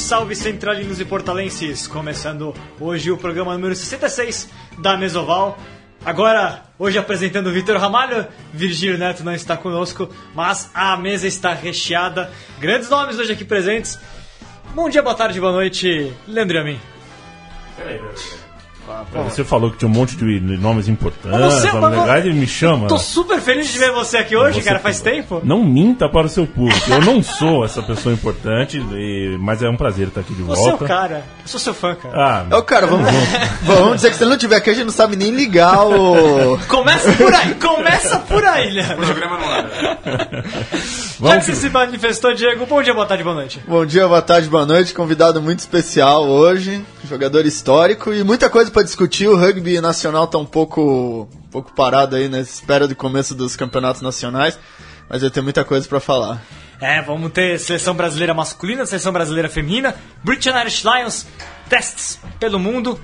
salve centralinos e portalenses! Começando hoje o programa número 66 da Mesoval. Agora, hoje apresentando o Vitor Ramalho, Virgílio Neto não está conosco, mas a mesa está recheada. Grandes nomes hoje aqui presentes. Bom dia, boa tarde, boa noite, Leandro e a mim. Peraí, peraí. Você falou que tinha um monte de nomes importantes, Você- mas- legais, ele me chama. Tô super feliz de ver você aqui hoje, Você cara, faz tempo. Não minta para o seu público. Eu não sou essa pessoa importante, e- mas é um prazer estar aqui de Você é o volta. cara, eu sou seu fã, cara. Ah, Ô, cara, vamos, vamos dizer que se ele não tiver aqui, a gente não sabe nem ligar o. Começa por aí, começa por aí, Leandro. programa não anda. Já vamos que que- você se manifestou, Diego, bom dia, boa tarde, boa noite. Bom dia, boa tarde, boa noite. Convidado muito especial hoje, jogador histórico e muita coisa pra discutir. O rugby nacional tá um pouco, um pouco parado aí na espera do começo dos campeonatos nacionais, mas eu tenho muita coisa pra falar. É, vamos ter seleção brasileira masculina, seleção brasileira feminina, British Irish Lions, testes pelo mundo.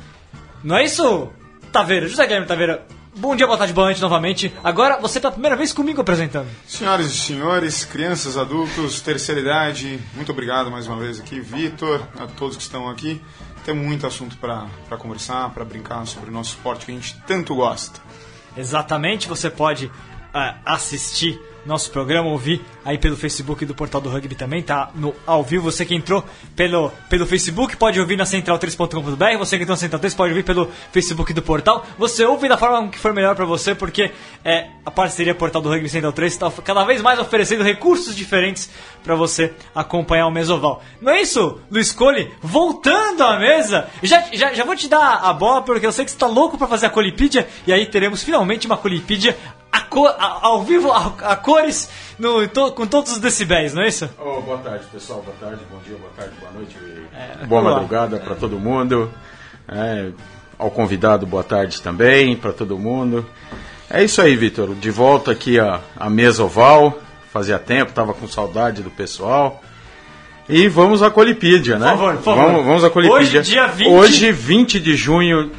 Não é isso, Taveira? José Guilherme Taveira, bom dia, boa tarde, boa noite novamente. Agora você pela primeira vez comigo apresentando. Senhoras e senhores, crianças, adultos, terceira idade, muito obrigado mais uma vez aqui, Vitor, a todos que estão aqui. Tem muito assunto para conversar, para brincar sobre o nosso esporte que a gente tanto gosta. Exatamente, você pode ah, assistir nosso programa, ouvir aí pelo Facebook do Portal do Rugby também, tá no ao vivo. Você que entrou pelo, pelo Facebook pode ouvir na central3.com.br, você que entrou na Central 3 pode ouvir pelo Facebook do portal. Você ouve da forma que for melhor pra você, porque é, a parceria Portal do Rugby Central 3 está cada vez mais oferecendo recursos diferentes pra você acompanhar o Mesoval. Não é isso, Luiz Cole? Voltando à mesa, já, já, já vou te dar a bola porque eu sei que você tá louco pra fazer a Colipídia e aí teremos finalmente uma Colipídia co- a- ao vivo, a, a cores, no, to- com todos os decibéis, não é isso? Oh, boa tarde, pessoal. Boa tarde, bom dia, boa tarde, boa noite. É, boa madrugada para todo mundo. É, ao convidado, boa tarde também para todo mundo. É isso aí, Vitor. De volta aqui à, à mesa oval. Fazia tempo, tava com saudade do pessoal. E vamos à Colipídia, né? Por favor, por favor. Vamos, vamos à Colipídia. Hoje, dia 20. Hoje, 20 de junho,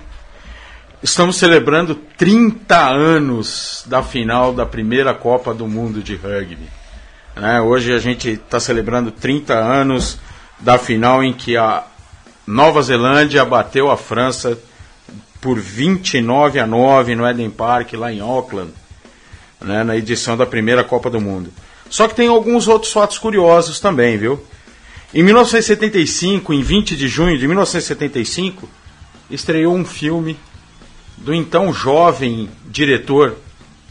estamos celebrando 30 anos da final da primeira Copa do Mundo de Rugby. Né? Hoje a gente está celebrando 30 anos da final em que a Nova Zelândia bateu a França por 29 a 9 no Eden Park, lá em Auckland, né? na edição da primeira Copa do Mundo. Só que tem alguns outros fatos curiosos também, viu? Em 1975, em 20 de junho de 1975, estreou um filme do então jovem diretor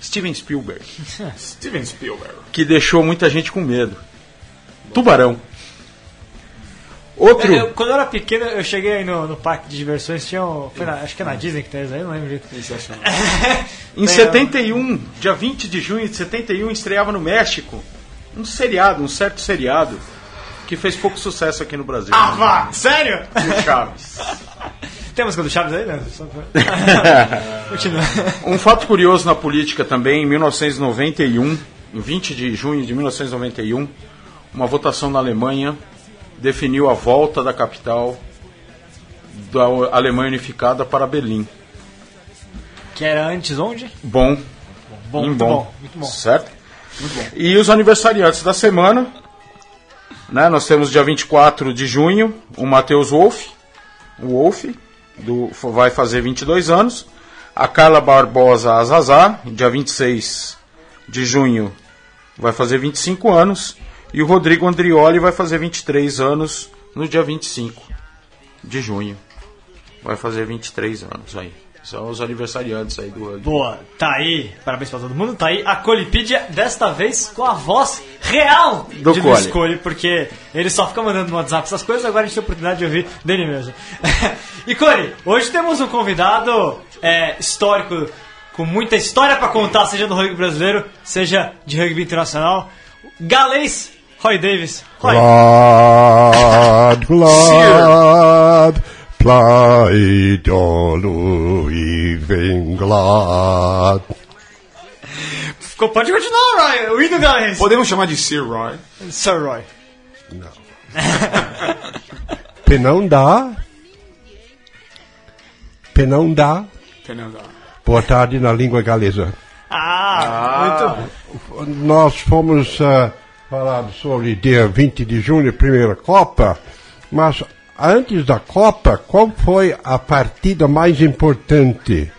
Steven Spielberg Steven Spielberg. que deixou muita gente com medo. Tubarão. Outro. Eu- quando eu era pequeno, eu cheguei aí no, no parque de diversões, tinha um, foi na- acho que é na Disney que tem isso aí, não lembro direito. Em Tem, 71, dia 20 de junho de 71, estreava no México um seriado, um certo seriado, que fez pouco sucesso aqui no Brasil. Ah, vá! Sério? O Chaves. Tem a música do Chaves aí, né? Continua. Um fato curioso na política também, em 1991, em 20 de junho de 1991, uma votação na Alemanha definiu a volta da capital da Alemanha unificada para Berlim. Que era antes onde? Bom, Bom, muito bom, bom, muito bom. certo? E os aniversariantes da semana, né? Nós temos dia 24 de junho, o Matheus Wolff, o Wolff, do, vai fazer 22 anos. A Carla Barbosa Azazá, dia 26 de junho, vai fazer 25 anos. E o Rodrigo Andrioli vai fazer 23 anos no dia 25 de junho. Vai fazer 23 anos aí. São os aniversariantes aí do rugby. Boa, tá aí. Parabéns pra todo mundo. Tá aí a Colipídia, desta vez com a voz real Do de Luiz Cole. Cole, porque ele só fica mandando no WhatsApp essas coisas, agora a gente tem a oportunidade de ouvir dele mesmo. e Cole, hoje temos um convidado é, histórico, com muita história pra contar, seja do rugby brasileiro, seja de rugby internacional. Galês Roy Davis. Roy, Glad, glad, plaid all leaving glad. ficou- pode continuar, Roy. O hino Galês. Podemos chamar de Sir Roy. Sir Roy. Penão dá. Penão dá. Fernando. Boa tarde na língua galesa. Ah, muito Nós fomos ah, falar sobre dia 20 de junho, primeira Copa, Mas antes da Copa, qual foi a partida mais importante?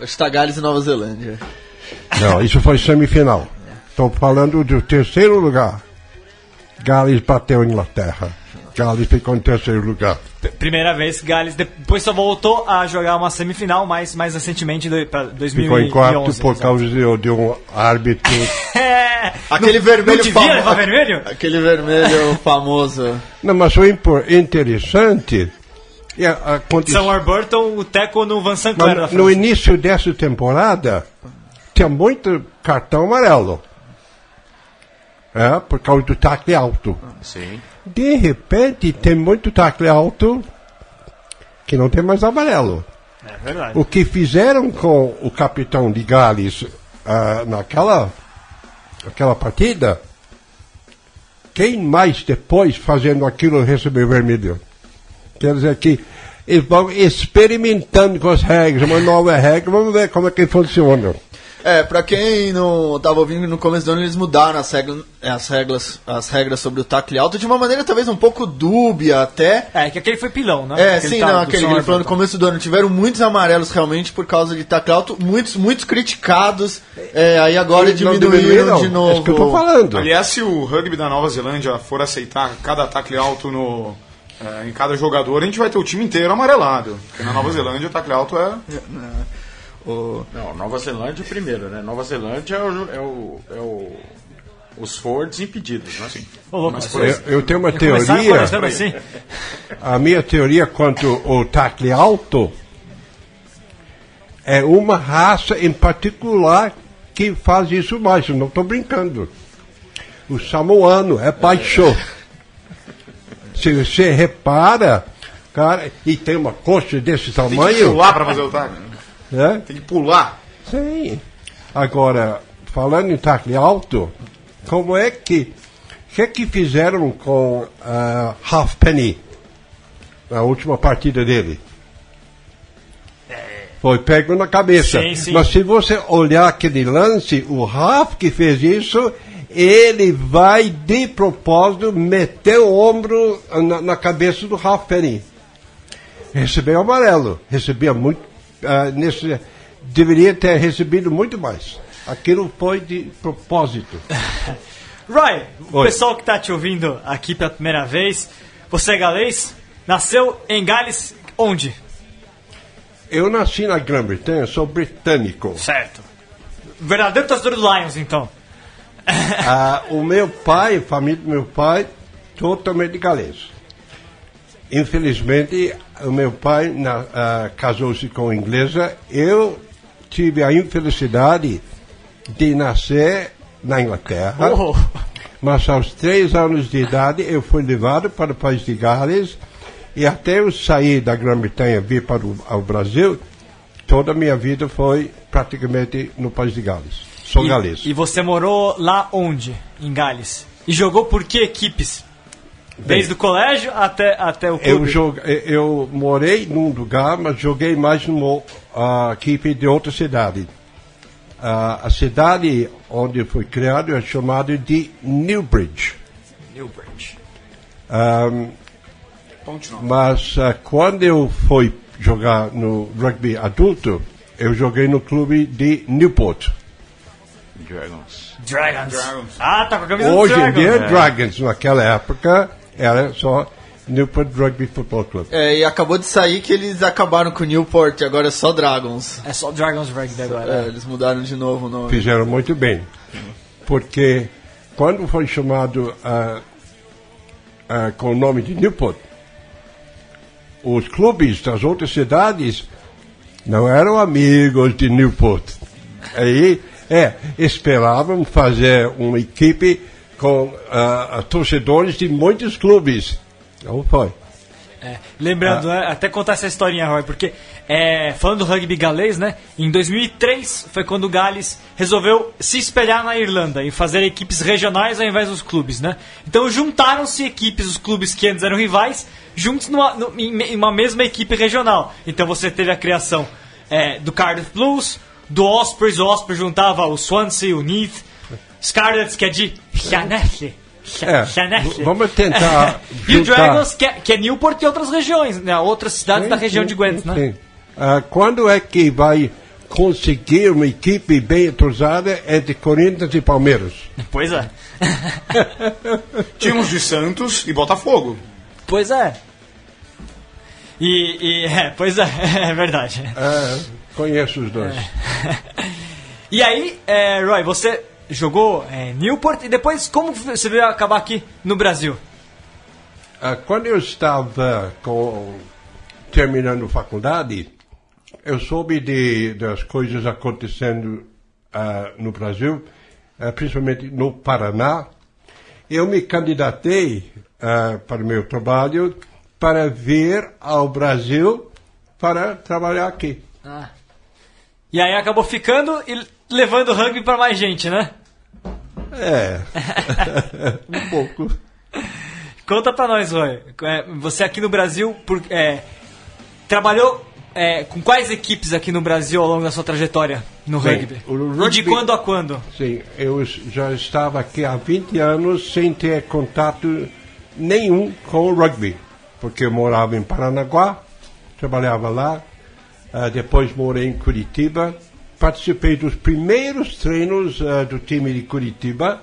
Está Gales e Nova Zelândia. Não, isso foi semifinal. Estou falando do terceiro lugar. Gales bateu a Inglaterra. Gales ficou em terceiro lugar. Primeira vez que Gales depois só voltou a jogar uma semifinal, mas mais recentemente pra 2011. Ficou em quarto por causa de, de um árbitro. É, Aquele não, vermelho não devia famo- levar vermelho? Aquele vermelho famoso. Não, mas impor- interessante é a condição. São Warburton, o Teco no Van Sinclair da Mas no início dessa temporada, tinha muito cartão amarelo. É, por causa do tacle alto. Sim. De repente, tem muito tacle alto que não tem mais amarelo. É verdade. O que fizeram com o capitão de Gales ah, naquela aquela partida, quem mais depois fazendo aquilo recebeu vermelho? Quer dizer que eles vão experimentando com as regras, uma nova regra, vamos ver como é que funciona. É, pra quem não tava ouvindo no começo do ano, eles mudaram as regras, as regras, as regras sobre o tacle alto de uma maneira talvez um pouco dúbia até. É, que aquele foi pilão, né? É, Aquele sim, não, aquele que ele falou no começo do ano. Tiveram muitos amarelos realmente por causa de tacle alto, muitos, muitos criticados. É, aí agora Não diminuíram de É novo. isso que eu tô falando. Aliás, se o rugby da Nova Zelândia for aceitar cada ataque alto no, eh, em cada jogador, a gente vai ter o time inteiro amarelado. Porque na Nova Zelândia o tacle alto é. O- Não, Nova Zelândia primeiro, né? Nova Zelândia é o. É o, é o os forwards impedidos, né? Ô, louco, Mas Eu, eu tenho uma teoria, assim. a minha teoria quanto ao tacle alto é uma raça em particular que faz isso mais, eu não estou brincando. O samoano é baixo. Se você repara, cara, e tem uma coxa desse Tem que tamanho, pular pra fazer o tacle. Né? Tem que pular. Sim. Agora, falando em tacle alto, como é que. O que é que fizeram com ah, Halfpenny na última partida dele? Foi pego na cabeça. Sim, sim. Mas se você olhar aquele lance, o Half que fez isso, ele vai de propósito meter o ombro na, na cabeça do Halfpenny. Recebeu amarelo. Recebia muito. Ah, nesse, deveria ter recebido muito mais. Aquilo foi de propósito. Roy, o Oi. pessoal que tá te ouvindo aqui pela primeira vez, você é galês? Nasceu em Gales, onde? Eu nasci na Grã-Bretanha, sou britânico. Certo. Verdadeiro torcedor do Lions, então. Ah, o meu pai, a família do meu pai, totalmente galês. Infelizmente, o meu pai ah, casou-se com inglesa. Eu tive a infelicidade de nascer na Inglaterra. Oh. Mas aos três anos de idade eu fui levado para o país de Gales e até eu sair da Grã-Bretanha e vir para o ao Brasil, toda a minha vida foi praticamente no país de Gales. Sou e, galês. E você morou lá onde? Em Gales. E jogou por que equipes? Desde o colégio até, até o Eu, clube? jogue- eu morei num lugar, mas joguei mais numa ah, equipe de outra cidade. Ah, a cidade onde foi criado é chamada de Newbridge. Newbridge. Não. mas ah, quando eu fui jogar no rugby adulto, eu joguei no clube de Newport. Dragons. Dragons. Dragons. Ah, tá com a camisa Hoje do em Dragons. dia é Dragons, naquela época era só Newport Rugby Football Club. É, e acabou de sair que eles acabaram com o Newport, agora é só Dragons. É só Dragons Rugby agora. É, eles mudaram de novo o nome. Fizeram muito bem. Porque quando foi chamado ah, ah, com o nome de Newport, os clubes das outras cidades não eram amigos de Newport. Aí, é, esperavam fazer uma equipe com ah, torcedores de muitos clubes. Não foi. É, lembrando, né, até contar essa historinha, Roy, porque é, falando do rugby galês, né? Em 2003 foi quando o Gales resolveu se espelhar na Irlanda e fazer equipes regionais ao invés dos clubes, né? Então juntaram-se equipes, os clubes que antes eram rivais, juntos numa, nu- em me- em uma mesma equipe regional. Então você teve a criação é, do Cardiff Blues, do Ospreys, o Ospreys juntava o Swansea, o Neath, Scarlets, que é de É, Chanel. v- vamos tentar E o Dragons, que é, que é Newport e outras regiões, né? Outras cidades da Sim, região sim, de Gwent, sim, né? sim. Ah, quando é que vai conseguir uma equipe bem entrosada entre Corinthians e Palmeiras? Pois é. Tínhamos de Santos e Botafogo. Pois é. E, e- é, pois é, é verdade. Ah, conheço os dois. E aí, é, Roy, você jogou é, Newport e depois como você veio acabar aqui no Brasil? Ah, quando eu estava com, terminando faculdade, eu soube de, das coisas acontecendo ah, no Brasil, ah, principalmente no Paraná. Eu me candidatei ah, para o meu trabalho para vir ao Brasil para trabalhar aqui. E aí acabou ficando e levando o rugby para mais gente, né? É, um pouco. Conta pra nós, Roy. É, Você aqui no Brasil por- é, trabalhou é, com quais equipes aqui no Brasil ao longo da sua trajetória no Bem, rugby? o E de rugby- quando a quando? Sim, eu já estava aqui há 20 anos sem ter contato nenhum com o rugby, porque eu morava em Paranaguá, trabalhava lá, ah, depois morei em Curitiba, participei dos primeiros treinos ah, do time de Curitiba.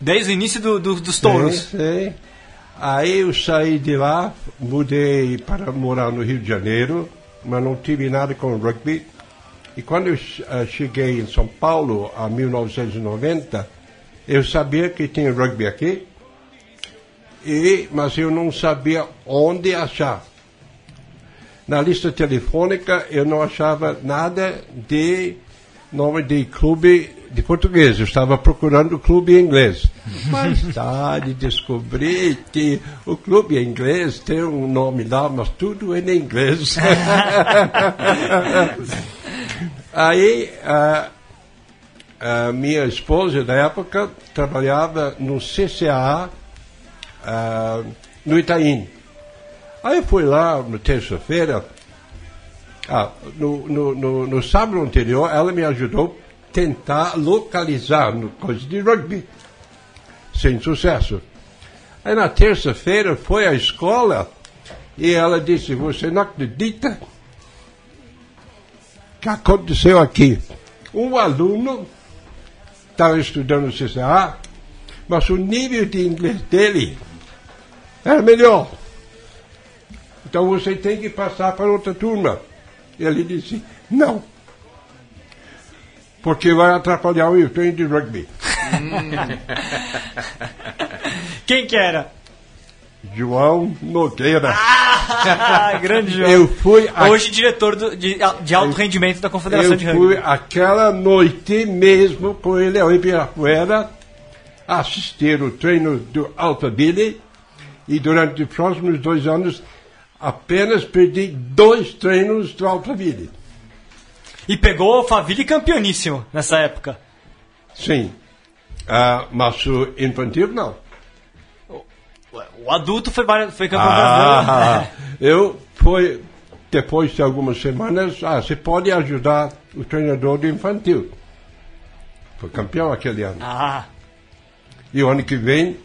Desde o início do- do- dos touros. Sim, sim. Aí eu saí de lá, mudei para morar no Rio de Janeiro, mas não tive nada com rugby. E quando eu eh, cheguei em São Paulo, em 1990, eu sabia que tinha rugby aqui, e, mas eu não sabia onde achar. Na lista telefônica eu não achava nada de nome de clube de português. Eu estava procurando o clube inglês. Mais tarde descobri que o clube inglês tem um nome lá, mas tudo em inglês. Aí a, a minha esposa da época trabalhava no CCA ah, no Itaim. Aí eu fui lá na terça-feira, ah, no, no, no, no sábado anterior, ela me ajudou a tentar localizar no coisa de rugby, sem sucesso. Aí na terça-feira foi à escola e ela disse, você não acredita que aconteceu aqui? Um aluno estava estudando no CCA, mas o nível de inglês dele era melhor. Então você tem que passar para outra turma. Ele disse, não. Porque vai atrapalhar o treino de rugby. Quem que era? João Nogueira. Ah, grande João. Eu fui a- Hoje diretor do- de, de alto rendimento da Confederação Eu de fui Rugby. aquela noite mesmo com ele ao Ibirapuera assistir o treino do Alphaville e durante os próximos dois anos apenas perdi dois treinos do Alphaville. E pegou o Faville campeoníssimo nessa época. Sim. Ah, mas o infantil não. O adulto foi, foi campeão brasileiro. Ah, eu fui, depois de algumas semanas, ah, você pode ajudar o treinador do infantil. Foi campeão aquele ano. Ah, E o ano que vem,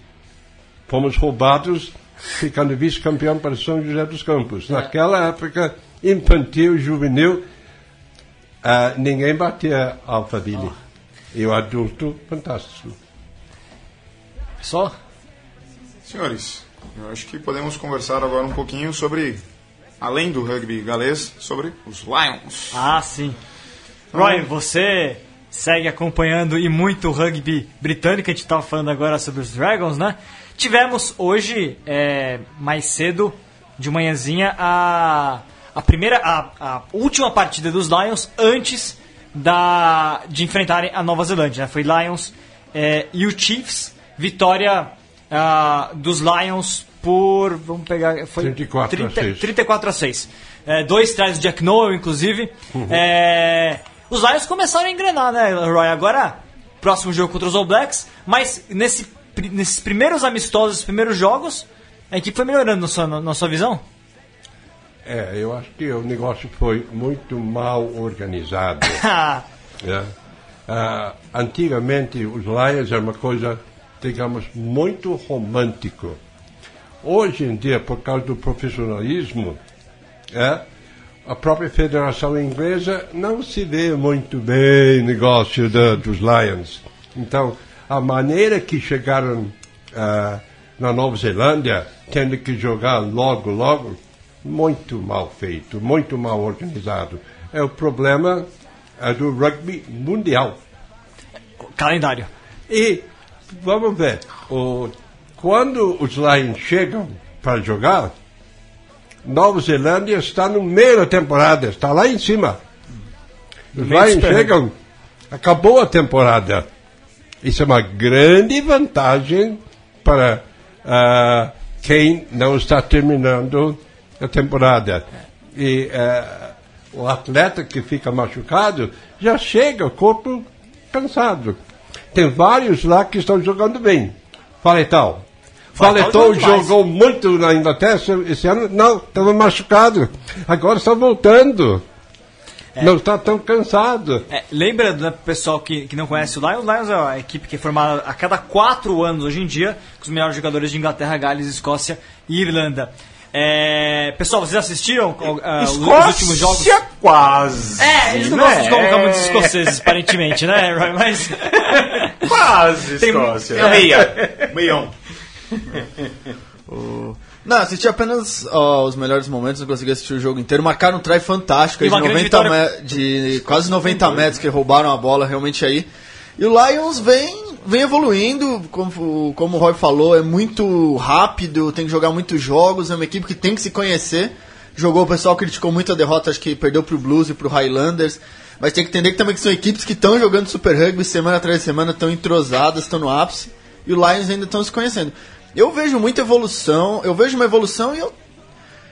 fomos roubados, ficando vice-campeão para São José dos Campos. Naquela época, infantil, juvenil, ah, ninguém batia Alphaville. E o adulto, fantástico. só? Senhores, eu acho que podemos conversar agora um pouquinho sobre, além do rugby galês, sobre os Lions. Ah, sim. Roy, você segue acompanhando e muito o rugby britânico, a gente estava falando agora sobre os Dragons, né? Tivemos hoje, é, mais cedo, de manhãzinha, a, a primeira, a, a última partida dos Lions antes da, de enfrentarem a Nova Zelândia. Né? Foi Lions é, e o Chiefs, vitória ah, dos Lions por, vamos pegar, foi 34 a 6. 34 a 6. É, dois trás do Jack Noel, inclusive. É, os Lions começaram a engrenar, né, Roy? Agora, próximo jogo contra os All Blacks, mas nesse, nesses primeiros amistosos, primeiros jogos, a equipe foi melhorando na sua, na sua visão? É, eu acho que o negócio foi muito mal organizado. Ah, né? Ah, antigamente, os Lions era uma coisa digamos, muito romântico. Hoje em dia, por causa do profissionalismo, é, a própria Federação Inglesa não se vê muito bem o negócio da- dos Lions. Então, a maneira que chegaram ah, na Nova Zelândia, tendo que jogar logo, logo, muito mal feito, muito mal organizado. É o problema é, do rugby mundial. Calendário. E vamos ver, o, quando os Lions chegam para jogar, Nova Zelândia está no meio da temporada, está lá em cima. Os Lions chegam, acabou a temporada. Isso é uma grande vantagem para ah, quem não está terminando a temporada. E ah, o atleta que fica machucado já chega, o corpo cansado. Tem vários lá que estão jogando bem. Joga demais. jogou muito na Inglaterra esse ano. Não, estava machucado. Agora está voltando. Não está tão cansado. É, lembrando, né, pro pessoal que, que não conhece o Lions, o Lions é uma equipe que é formada a cada quatro anos hoje em dia, com os melhores jogadores de Inglaterra, Gales, Escócia e Irlanda. É, pessoal, vocês assistiram ah, os- os últimos jogos? quase. É, eles não né? gostam de colocar muitos escoceses, aparentemente, né, Roy? Mas. Quase, Tem- Escócia. É. Meia. Meião. Não, assisti apenas ó, os melhores momentos, não consegui assistir o jogo inteiro. Marcaram um try fantástico aí de, uma grande 90 vitória. de quase 90 metros que roubaram a bola realmente aí. E o Lions vem, vem evoluindo, como, como o Roy falou, é muito rápido, tem que jogar muitos jogos, é uma equipe que tem que se conhecer. Jogou, o pessoal criticou muito a derrota, acho que perdeu pro Blues e pro Highlanders. Mas tem que entender que também que são equipes que estão jogando Super Rugby semana atrás de semana, estão entrosadas, estão no ápice. E o Lions ainda estão se conhecendo. Eu vejo muita evolução, eu vejo uma evolução e eu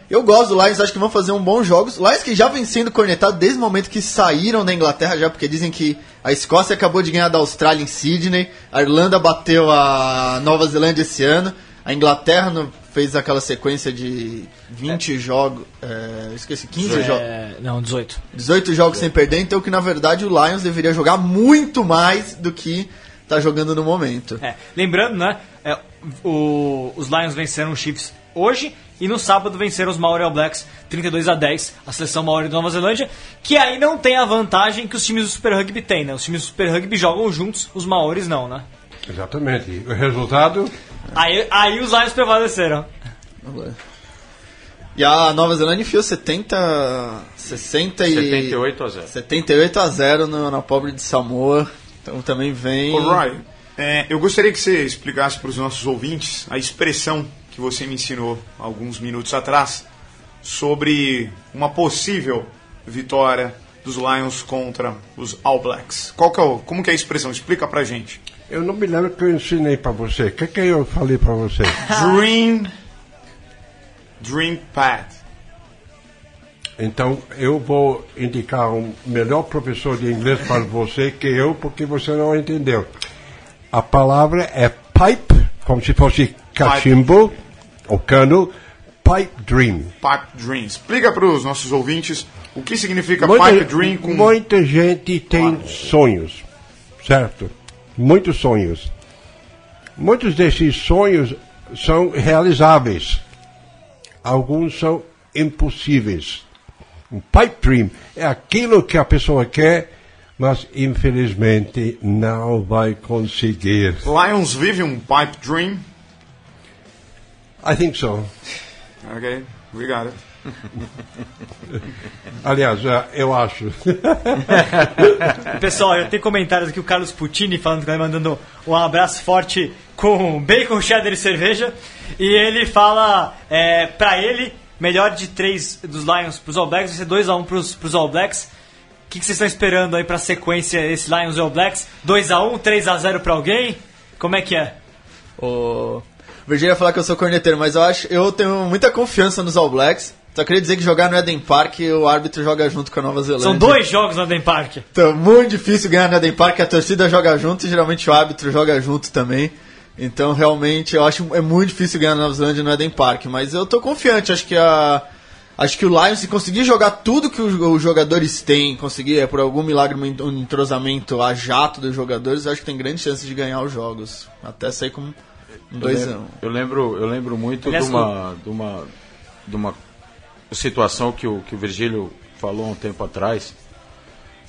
eu gosto do Lions, acho que vão fazer um bom jogo. Os Lions que já vem sendo cornetado desde o momento que saíram da Inglaterra já, porque dizem que a Escócia acabou de ganhar da Austrália em Sydney, a Irlanda bateu a Nova Zelândia esse ano, a Inglaterra no- fez aquela sequência de 20 jogos, é, esqueci, 15 jogos. É, não, 18. 18 jogos sem perder, então que na verdade o Lions deveria jogar muito mais do que tá jogando no momento. É, lembrando, né? O- os Lions venceram os Chiefs hoje e no sábado venceram os Maori All Blacks 32 a 10, a seleção Maori da Nova Zelândia, que aí não tem a vantagem que os times do Super Rugby têm, né? Os times do Super Rugby jogam juntos, os Maoris não, né? Exatamente. O resultado, Aí, aí os Lions prevaleceram. E a Nova Zelândia enfiou 70, 60 e 78 a 0. 78 a 0 no- na pobre de Samoa. Então também vem. Ô, Roy, é, eu gostaria que você explicasse para os nossos ouvintes a expressão que você me ensinou alguns minutos atrás sobre uma possível vitória dos Lions contra os All Blacks. Qual que é o, como que é a expressão? Explica pra gente. eu não me lembro que eu ensinei para você. O que, que eu falei para você? Dream, dream pad. Então, eu vou indicar um melhor professor de inglês para você que eu, porque você não entendeu. A palavra é pipe, como se fosse cachimbo, ou cano, pipe dream. Pipe dream. Explica para os nossos ouvintes o que significa Muita, pipe dream com muita gente tem sonhos, certo? Muitos sonhos. Muitos desses sonhos são realizáveis. Alguns são impossíveis. Um pipe dream é aquilo que a pessoa quer, mas infelizmente não vai conseguir. Lions vive um pipe dream. I think so. Ok, obrigado. Aliás, eh, eu acho. Pessoal, eu tenho comentários aqui, o Carlos Puccini falando, mandando um abraço forte com bacon, cheddar e cerveja. E ele fala, é, pra ele, melhor de três dos Lions pros All Blacks, vai ser 2x1 pros, pros All Blacks. O que, que vocês estão esperando aí pra sequência esse Lions All Blacks? 2x1, 3x0 pra alguém? Como é que é? O Virgínia ia falar que eu sou corneteiro, mas eu acho eu tenho muita confiança nos All Blacks. Só queria dizer que jogar no Eden Park o árbitro joga junto com a Nova Zelândia. São dois jogos no Eden Park. Então, muito difícil ganhar no Eden Park, a torcida joga junto e geralmente o árbitro joga junto também. Então, realmente, eu acho é muito difícil ganhar na Nova Zelândia no Eden Park. Mas eu tô confiante, acho que a, Acho que o Lions, se conseguir jogar tudo que os, jogadores têm, conseguir, é, por algum milagre, um en- entrosamento a jato dos jogadores, acho que tem grande chance de ganhar os jogos. Até sair com um Eu 2 a lembro, 1 eu lembro, eu lembro muito Aliás, de uma, de uma, de uma situação que o, que o Virgílio falou há um tempo atrás,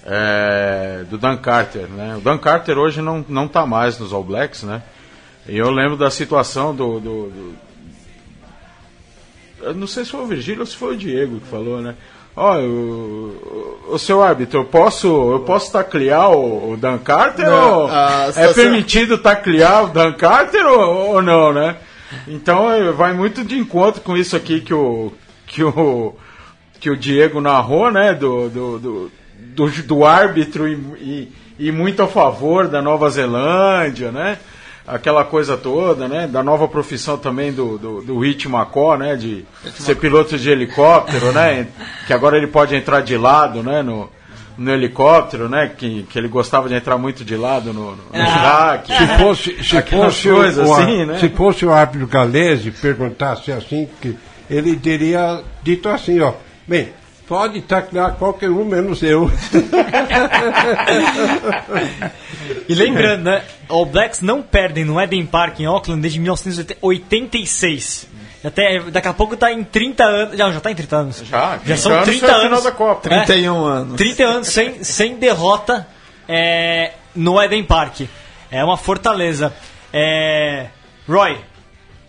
é, do Dan Carter, né? O Dan Carter hoje não, não tá mais nos All Blacks, né? E eu lembro da situação do, do, do- eu não sei se foi o Virgílio ou se foi o Diego que falou, né? Ó, o, o, seu árbitro, eu posso, eu posso taclear o, o Dan Carter Não, ou é permitido taclear o Dan Carter ou, ou não, né? Então eh, vai muito de encontro com isso aqui que o que o que o Diego narrou, né? Do, do, do, do, do árbitro e, e, e muito a favor da Nova Zelândia, né? Aquela coisa toda, né? Da nova profissão também do, do, do Hit Macó, né? De ser piloto de helicóptero, né? Que agora ele pode entrar de lado, né? No, no helicóptero, né? Que, que ele gostava de entrar muito de lado no, no, no Iraque. Se fosse, se fosse, o- coisas o, assim, né? se fosse o árbitro galês e perguntasse assim, que ele teria dito assim, ó, bem, pode taclear qualquer um menos eu. E lembrando, né? All Blacks não perdem no Eden Park em Auckland desde 1986. Até, daqui a pouco tá em 30 anos. Já, já tá em 30 anos. Já, já 30 são anos 30 foi a final anos. da Copa. É, 31 anos. 30 anos sem, sem derrota é, no Eden Park. É uma fortaleza. É, Roy,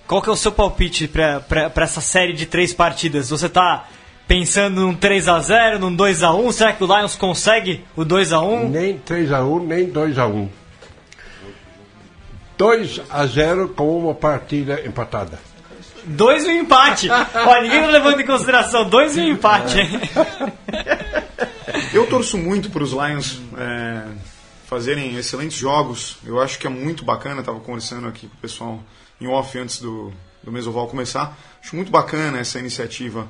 qual que é o seu palpite pra essa série de três partidas? Você tá pensando num 3x0, num 2x1? Será que o Lions consegue o 2x1? nem 3x1, nem 2x1. 2 a 0 com uma partida empatada. Dois e um empate. Ó, ninguém tá levando em consideração. Dois e um empate. Eu torço muito para os Lions é, fazerem excelentes jogos. Eu acho que é muito bacana. Estava conversando aqui com o pessoal em off antes do, do Mesoval começar. Acho muito bacana essa iniciativa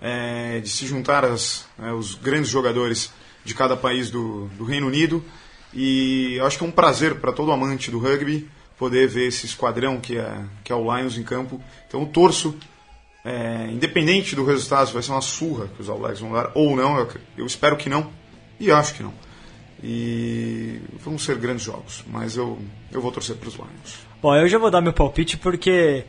é, de se juntar as, é, os grandes jogadores de cada país do, do Reino Unido. E acho que é um prazer para todo amante do rugby poder ver esse esquadrão que é, que é o Lions em campo. Então eu torço é, independente do resultado, se vai ser uma surra que os All Blacks vão dar ou não, eu, eu espero que não, e acho que não. E vão ser grandes jogos, mas eu, eu vou torcer para os Lions. Bom, eu já vou dar meu palpite porque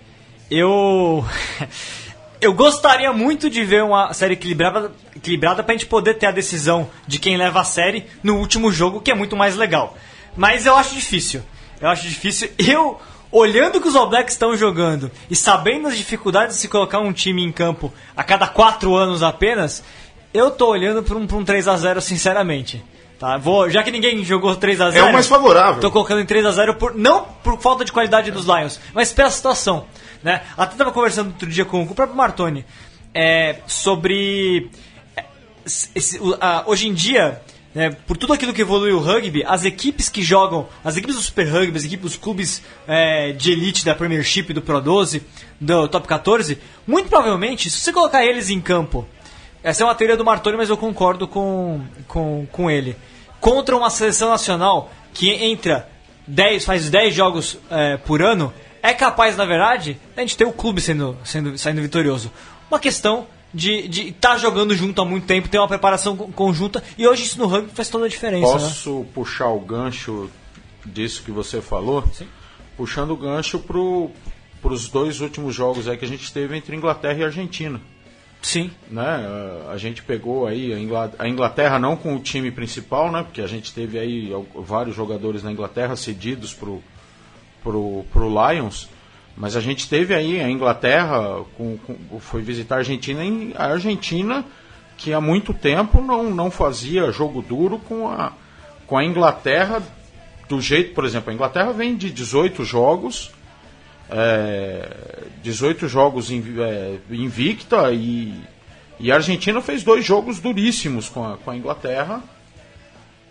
eu. Eu gostaria muito de ver uma série equilibrada, equilibrada pra gente poder ter a decisão de quem leva a série no último jogo, que é muito mais legal. Mas eu acho difícil. Eu acho difícil. Eu, olhando que os All Blacks estão jogando e sabendo as dificuldades de se colocar um time em campo a cada quatro anos apenas, eu tô olhando pra um, pra um 3x0, sinceramente. Tá? Vou, já que ninguém jogou 3x0. É o mais favorável. Tô colocando em 3x0 por, não por falta de qualidade dos Lions, mas pela situação. Né? Até tava conversando outro dia com, com o próprio Martoni é, sobre. é, esse- a- hoje em dia, né, por tudo aquilo que evolui o rugby, as equipes que jogam, as equipes do Super Rugby, as equipes dos clubes é, de elite da Premiership, do Pro 12, do Top 14, muito provavelmente, se você colocar eles em campo essa é uma teoria do Martoni, mas eu concordo com, com, com ele. Contra uma seleção nacional que entra 10, faz 10 jogos é, por ano, é capaz, na verdade, a gente ter o clube sendo, sendo, saindo vitorioso. Uma questão de estar jogando junto há muito tempo, ter uma preparação co- conjunta, e hoje isso no rugby faz toda a diferença. Né? Posso puxar o gancho disso que você falou? Sim. Puxando o gancho para os dois últimos jogos aí que a gente teve entre Inglaterra e Argentina. Sim. Né? A- gente pegou aí a Ingla- a Inglaterra não com o time principal, né? Porque a gente teve aí vários jogadores na Inglaterra cedidos pro, pro, pro Lions. Mas a gente teve aí a Inglaterra, com, com- foi visitar a Argentina, e a Argentina que há muito tempo não, não fazia jogo duro com a, com a Inglaterra do jeito, por exemplo, a Inglaterra vem de 18 jogos, é, 18 jogos é, invicta e, e a Argentina fez dois jogos duríssimos com a, com a Inglaterra.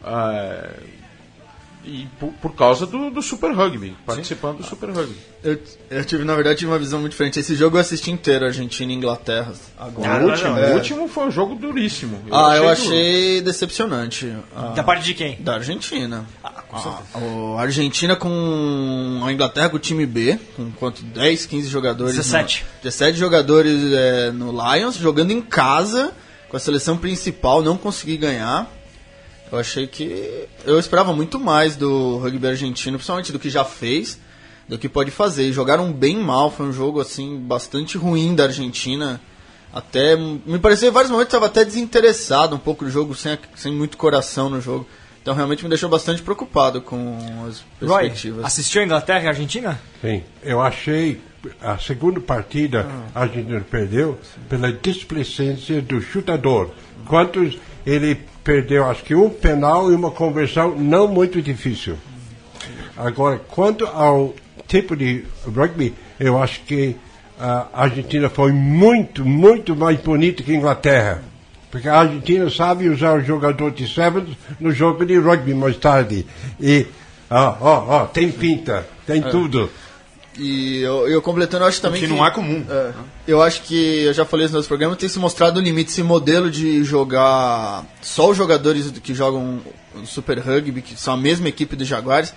é, e por, por causa do, do Super Rugby, participando do Super Rugby. Eu, eu tive, na verdade, tive uma visão muito diferente. Esse jogo eu assisti inteiro, Argentina e Inglaterra. Agora. o, último, É. o último foi um jogo duríssimo. Ah, eu duro. achei decepcionante. Ah, Da parte de quem? Da Argentina. Ah, A, a Argentina com a Inglaterra com o time B, com quanto? 10, 15 jogadores. 17. No, 17 jogadores é, no Lions, jogando em casa, com a seleção principal, não consegui ganhar. Eu achei que. Eu esperava muito mais do rugby argentino, principalmente do que já fez, do que pode fazer. Jogaram bem mal, foi um jogo assim bastante ruim da Argentina. Até. Me pareceu em vários momentos estava até desinteressado um pouco do jogo, sem, sem muito coração no jogo. Então realmente me deixou bastante preocupado com as Roy, perspectivas. assistiu a Inglaterra e a Argentina? Sim, eu achei a segunda partida a Argentina perdeu pela displicência do chutador. Quantos ele perdeu, acho que um penal e uma conversão não muito difícil. Agora, quanto ao tipo de rugby, eu acho que a Argentina foi muito, muito mais bonita que a Inglaterra. Porque a Argentina sabe usar o jogador de sevens no jogo de rugby mais tarde. E, ó, ó, ó, tem pinta, tem tudo. E eu, eu completando, eu acho também que que. não é comum. É, eu acho que, eu já falei isso nos programas, tem se mostrado o limite, esse modelo de jogar só os jogadores que jogam Super Rugby, que são a mesma equipe dos Jaguares,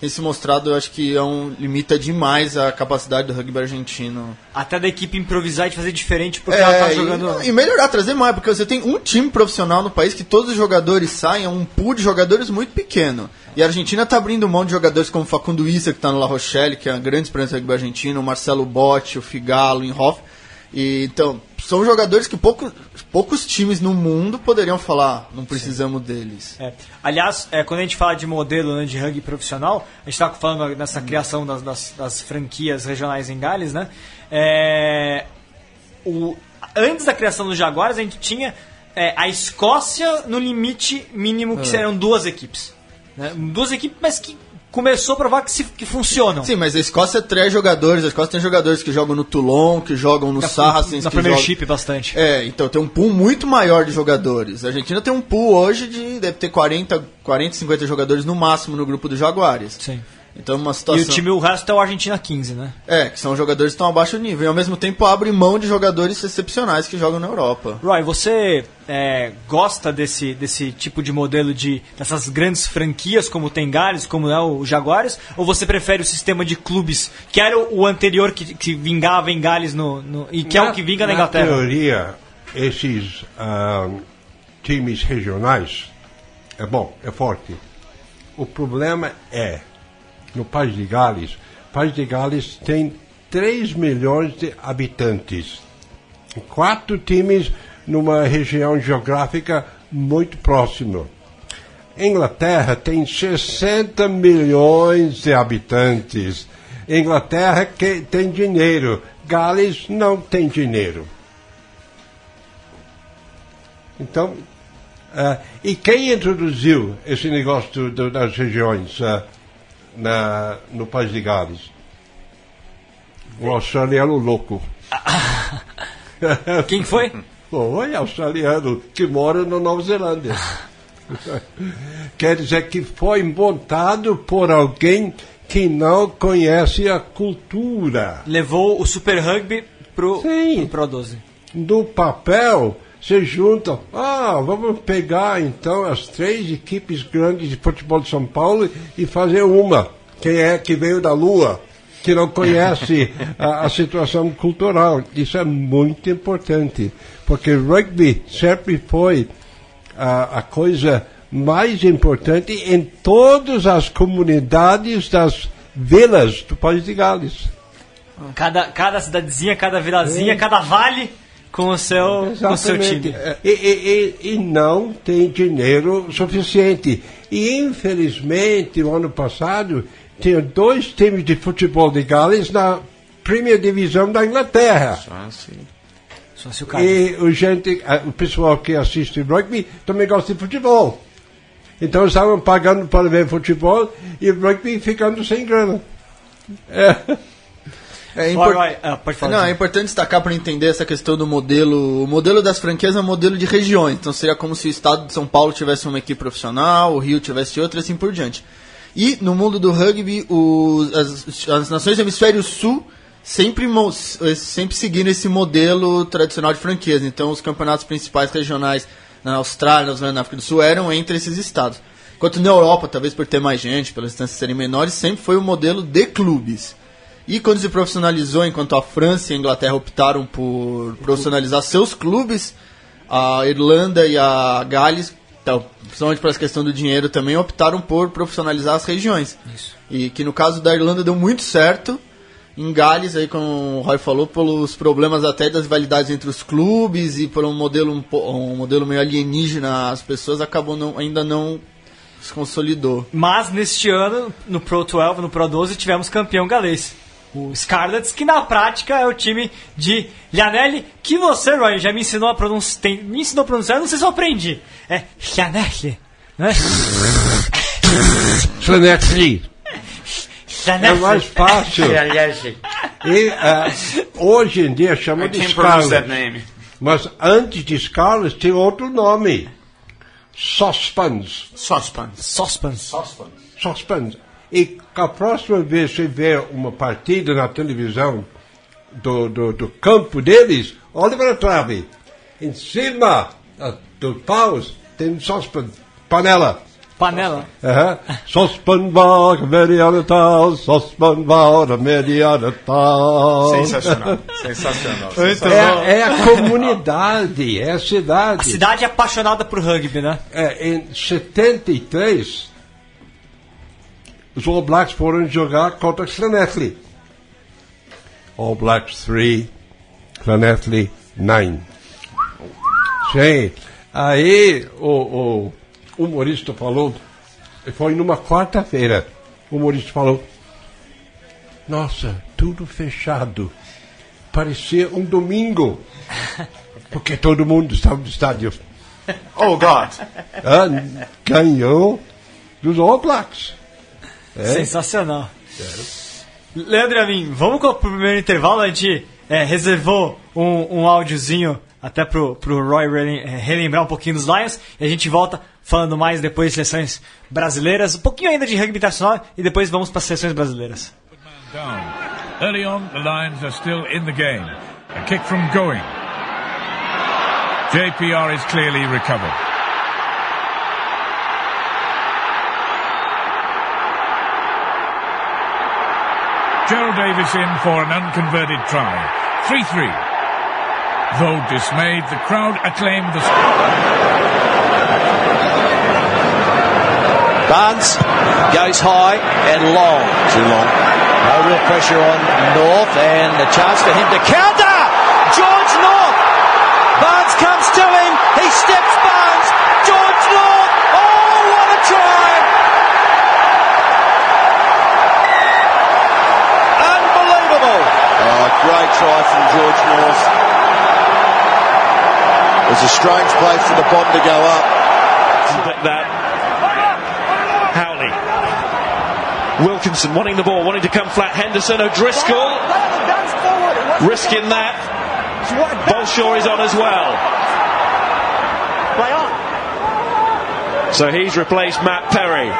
tem se mostrado, eu acho que é um, limita demais a capacidade do rugby argentino. Até da equipe improvisar e fazer diferente porque ela tá É, jogando. e, e melhorar, trazer mais, porque você tem um time profissional no país que todos os jogadores saem, é um pool de jogadores muito pequeno. E a Argentina tá abrindo mão de jogadores como Facundo Issa, que tá no La Rochelle, que é uma grande experiência do argentino, o Marcelo Botti, o Figalo, o Inhoff. E, então, são jogadores que poucos, poucos times no mundo poderiam falar, não precisamos deles. É. Aliás, é, quando a gente fala de modelo né, de rugby profissional, a gente estava falando nessa criação das, das- das franquias regionais em Gales, né? É, o, antes da criação dos Jaguares, a gente tinha é, a Escócia no limite mínimo, que eram duas equipes. Né? Duas equipes, mas que começou a provar que, se, que funcionam. Sim, mas a Escócia traz jogadores, a Escócia tem jogadores que jogam no Toulon, que jogam no na, Saracens, na. Premiership bastante. É, então tem um pool muito maior de jogadores. A Argentina tem um pool hoje de deve ter 40, 40, 50 jogadores no máximo no grupo dos Jaguares. Sim. Então uma E situação o time, o resto é o Argentina 15, né? é, que são jogadores que estão abaixo do nível e ao mesmo tempo abre mão de jogadores excepcionais que jogam na Europa. Roy, você é, gosta desse, desse tipo de modelo de dessas grandes franquias como tem Gales, como é o Jaguares, ou você prefere o sistema de clubes que era o, o anterior que, que vingava em Gales no, no- e que é o que vinga na Inglaterra? teoria, esses ah, times regionais, é bom, é forte. O problema é, no País de Gales, País de Gales tem 3 milhões de habitantes. Quatro times numa região geográfica muito próxima. Inglaterra tem 60 milhões de habitantes. Inglaterra que tem dinheiro. Gales não tem dinheiro. Então, ah, e quem introduziu esse negócio do- das regiões ah, na, no País de Gales? O australiano louco. Quem foi? Foi australiano que mora na Nova Zelândia. Quer dizer que foi montado por alguém que não conhece a cultura. Levou o Super Rugby pro, Sim. pro Pro 12. No papel, se juntam. Ah, vamos pegar então as três equipes grandes de futebol de São Paulo e fazer uma. Quem é que veio da Lua? Que não conhece a, a situação cultural. Isso é muito importante. Porque rugby sempre foi a, a coisa mais importante em todas as comunidades das vilas do País de Gales. Cada, cada cidadezinha, cada vilazinha, cada vale com o seu, com o seu time. E, e- e- e não tem dinheiro suficiente. E infelizmente, o ano passado, tinha dois times de futebol de Gales na primeira divisão da Inglaterra. Ah, sim. Só se o cara. E o, gente, o pessoal que assiste rugby também gosta de futebol. Então estavam pagando para ver futebol e o rugby ficando sem grana. É. É impor- Roy, ah, pode falar. Não, é importante destacar para entender essa questão do modelo. O modelo das franquias é um modelo de regiões. Então seria como se o estado de São Paulo tivesse uma equipe profissional, o Rio tivesse outra, e assim por diante. E no mundo do rugby, as, as nações do hemisfério sul sempre, mo- sempre seguiram esse modelo tradicional de franquias. Então os campeonatos principais regionais na Austrália, na Zona da África do Sul eram entre esses estados. Enquanto na Europa, talvez por ter mais gente, pelas distâncias serem menores, sempre foi o modelo de clubes. E quando se profissionalizou, enquanto a França e a Inglaterra optaram por profissionalizar seus clubes, a Irlanda e a Gales, então, principalmente para essa questão do dinheiro também, optaram por profissionalizar as regiões. E que no caso da Irlanda deu muito certo. Em Gales, aí, como o Roy falou, pelos problemas até das rivalidades entre os clubes e por um modelo, um, um modelo meio alienígena, as pessoas acabou não, ainda não se consolidou. Mas neste ano, no Pro 12, no Pro 12, tivemos campeão galês. O Scarlets, que na prática é o time de Llanelli, que você, Roy, já me ensinou a pronunciar. Me ensinou a pronunciar, eu não sei se eu aprendi. É Llanelli, né? Flanetri. É Llanelli. mais fácil. E ah, hoje em dia chama de Scarlet. name. Mas antes de Scarlet tem outro nome. Saucepans. Saucepan. Saucepans. Saucepans. E a próxima vez que você vê uma partida na televisão do, do, do campo deles, olha para a trave. Em cima dos paus tem saucepan, panela. Panela. Uhum. Saucepan var mediana tal, saucepan var mediana tal. Sensacional. Sensacional. É, é a comunidade, é a cidade. A cidade é apaixonada por rugby, né? É, em 73, os All Blacks foram jogar contra Llanelli. All Blacks 3, Llanelli 9. Sim. Aí o, o humorista falou, foi numa quarta-feira, o humorista falou, nossa, tudo fechado. Parecia um domingo. Porque todo mundo estava no estádio. Oh, God. Ah, ganhou dos All Blacks. É? Sensacional. Leandro e a mim, vamos pro primeiro intervalo. A gente é, reservou um, um áudiozinho até pro, pro Roy é, relembrar um pouquinho dos Lions. E a gente volta falando mais depois de seleções brasileiras, um pouquinho ainda de rugby internacional e depois vamos para as seleções brasileiras. Early on, the Lions are still in the game. A kick from going. JPR is clearly recovered. Gerald Davis in for an unconverted try. 3-3. Though dismayed, the crowd acclaimed the... score. Barnes goes high and long. Too long. No real pressure on North and a chance for him to counter. George North. Barnes comes to him. He steps Barnes. Great try from George North. It was a strange place for the bomb to go up. That Howley. Wilkinson wanting the ball, wanting to come flat. Henderson, O'Driscoll. Risking that. Bolshaw is on as well. So he's replaced Matt Perry.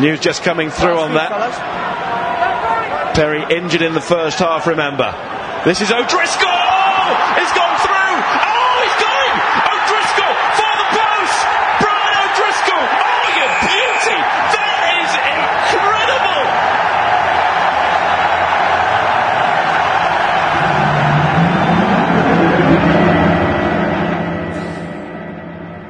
News just coming through on that. Perry injured in the first half, remember. This is O'Driscoll! He's gone through! Oh, he's going! O'Driscoll for the post! Brian O'Driscoll! Oh, you beauty! That is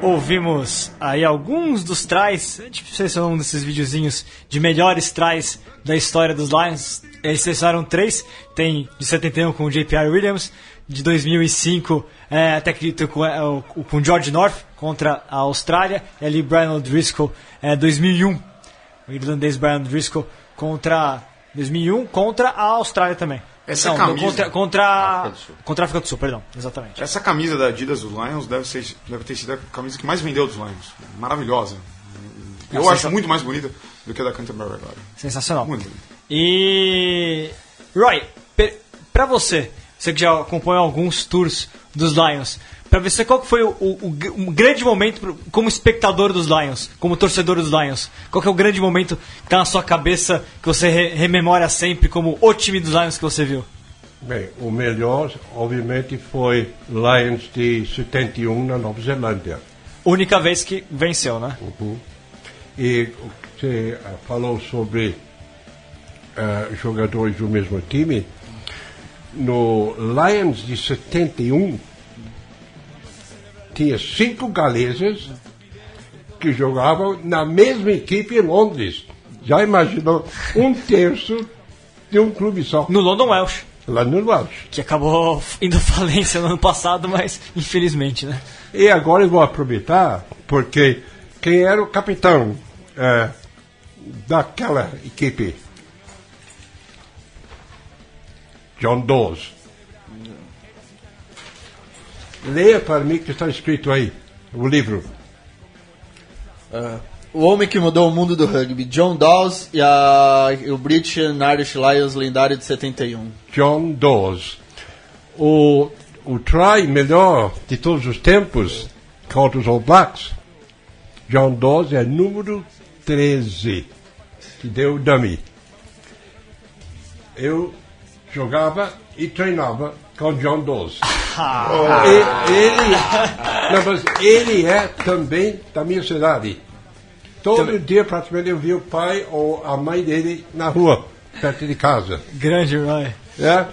incredible! Ouvimos aí alguns dos tries, a gente selecionou um desses videozinhos de melhores tries da história dos Lions. Eles selecionaram três, tem de 71 com o J.P.R. Williams, de 2005 é, até que com, é, o- com George North contra a Austrália, e ali Brian O'Driscoll, é, 2001, o irlandês Brian O'Driscoll contra 2001 contra a Austrália também. Essa Não, camisa- contra contra contra a África do Sul, perdão, exatamente. Essa camisa da Adidas dos Lions deve, ser, deve ter sido a camisa que mais vendeu dos Lions. Maravilhosa. Eu Nossa, acho muito mais bonita do que a da Canterbury agora. Sensacional. Muito bonita. E. Roy, pra você, você que já acompanhou alguns tours dos Lions, pra você qual que foi o, o- o gr- grande momento como espectador dos Lions, como torcedor dos Lions? Qual que é o grande momento que tá na sua cabeça que você re- rememora sempre como o time dos Lions que você viu? Bem, o melhor, obviamente, foi Lions de 71 na Nova Zelândia. Única vez que venceu, né? E você falou sobre jogadores do mesmo time. No Lions de 71, tinha cinco galeses que jogavam na mesma equipe em Londres. Já imaginou um terço de um clube só, No London Welsh, lá no Welsh. que acabou indo falência no ano passado, mas infelizmente, né? E agora eu vou aproveitar, porque quem era o capitão eh, daquela equipe? John Dawes. Leia para mim que está escrito aí, o livro. O homem que mudou o mundo do rugby, John Dawes e, a, e o British and Irish Lions lendário de 71. John Dawes. O, o try melhor de todos os tempos contra os All Blacks, John Dawes é número 13, que deu o dummy. Eu jogava e treinava com John Dawes. E- ele, não, mas ele é também da minha cidade. Todo dia praticamente eu via o pai ou a mãe dele na rua, perto de casa. Grande Roy. É?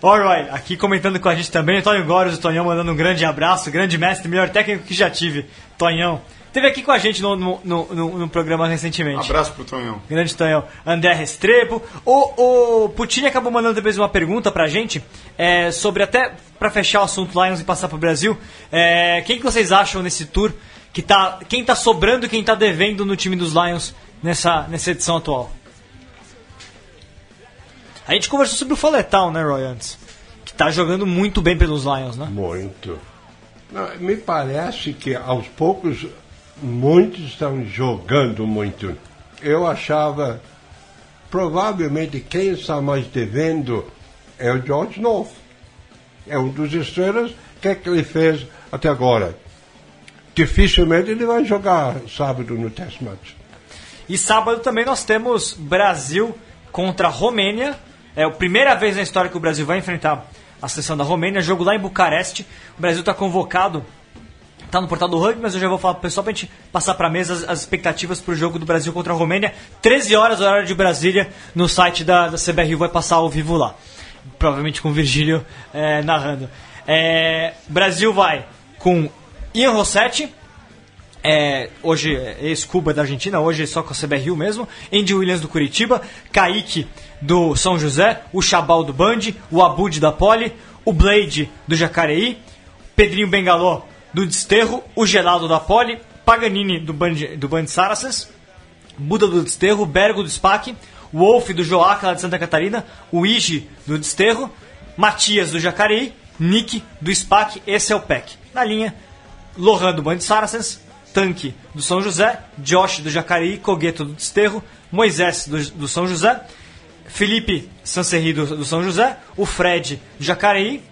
Alright, aqui comentando com a gente também, Tonho Góres, o Tonhão mandando um grande abraço, grande mestre, melhor técnico que já tive, Tonhão. Teve aqui com a gente no, no, no, no- programa recentemente. Abraço pro Tonhão. Grande Tonhão. André Restrepo. O, o Puccini acabou mandando depois uma pergunta pra gente é, sobre até pra fechar o assunto Lions e passar pro Brasil. É, quem que vocês acham nesse tour que tá quem tá sobrando e quem tá devendo no time dos Lions nessa, nessa edição atual? A gente conversou sobre o Foletal, né, Roy, antes. Que tá jogando muito bem pelos Lions, né? Muito. Não, me parece que aos poucos muitos estão jogando muito. Eu achava provavelmente quem está mais devendo é o George North. É um dos estrelas. O que é que ele fez até agora? Dificilmente ele vai jogar sábado no test match. E sábado também nós temos Brasil contra Romênia. É a primeira vez na história que o Brasil vai enfrentar a seleção da Romênia. Jogo lá em Bucareste. O Brasil está convocado. Está no portal do rugby, mas eu já vou falar pro pessoal pra gente passar pra mesa as, as expectativas pro jogo do Brasil contra a Romênia. 13 horas, horário de Brasília, no site da, da CBRU vai passar ao vivo lá. Provavelmente com o Virgílio é, narrando. É, Brasil vai com Ian Rossetti, é, hoje é ex-Cuba da Argentina, hoje é só com a CBRU mesmo. Andy Williams do Curitiba, Kaique do São José, o Chabal do Band, o Abud da Poli, o Blade do Jacareí, Pedrinho Bengaló do Desterro, o Gelado da Poli, Paganini do Band, do Band Saracens, Buda do Desterro, Bergo do SPAC, Wolf do Joaca lá de Santa Catarina, o Igi do Desterro, Matias do Jacareí, Nick do SPAC, esse é o PEC. Na linha, Lohan do Band Saracens, Tanque do São José, Josh do Jacareí, Cogueto do Desterro, Moisés do, do São José, Felipe Sancerri do, do São José, o Fred do Jacareí,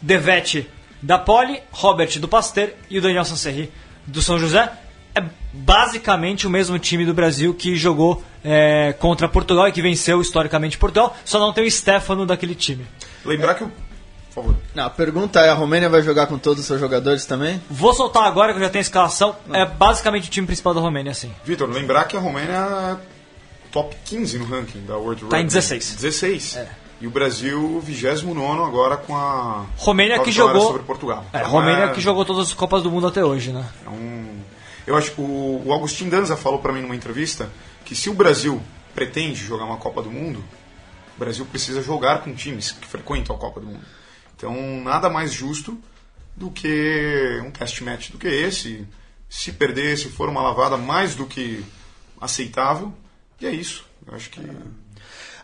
Devete da Poli, Robert do Pasteur e o Daniel Sancerri do São José. É basicamente o mesmo time do Brasil que jogou é, contra Portugal e que venceu historicamente Portugal, só não tem o Stefano daquele time. Lembrar que o. Por favor. Não, a pergunta é: a Romênia vai jogar com todos os seus jogadores também? Vou soltar agora que eu já tenho a escalação. É basicamente o time principal da Romênia, sim. Vitor, lembrar que a Romênia é top 15 no ranking da World Rugby. Tá em 16. 16. E o Brasil, 29 agora com a. Romênia que jogou- sobre Portugal. É, Então Romênia é- que jogou todas as Copas do Mundo até hoje, né? é um- Eu acho que o, o Agostinho Danza falou para mim numa entrevista que se o Brasil pretende jogar uma Copa do Mundo, o Brasil precisa jogar com times que frequentam a Copa do Mundo. Então, nada mais justo do que um test match do que esse. Se perder, se for uma lavada mais do que aceitável, e é isso. Eu acho que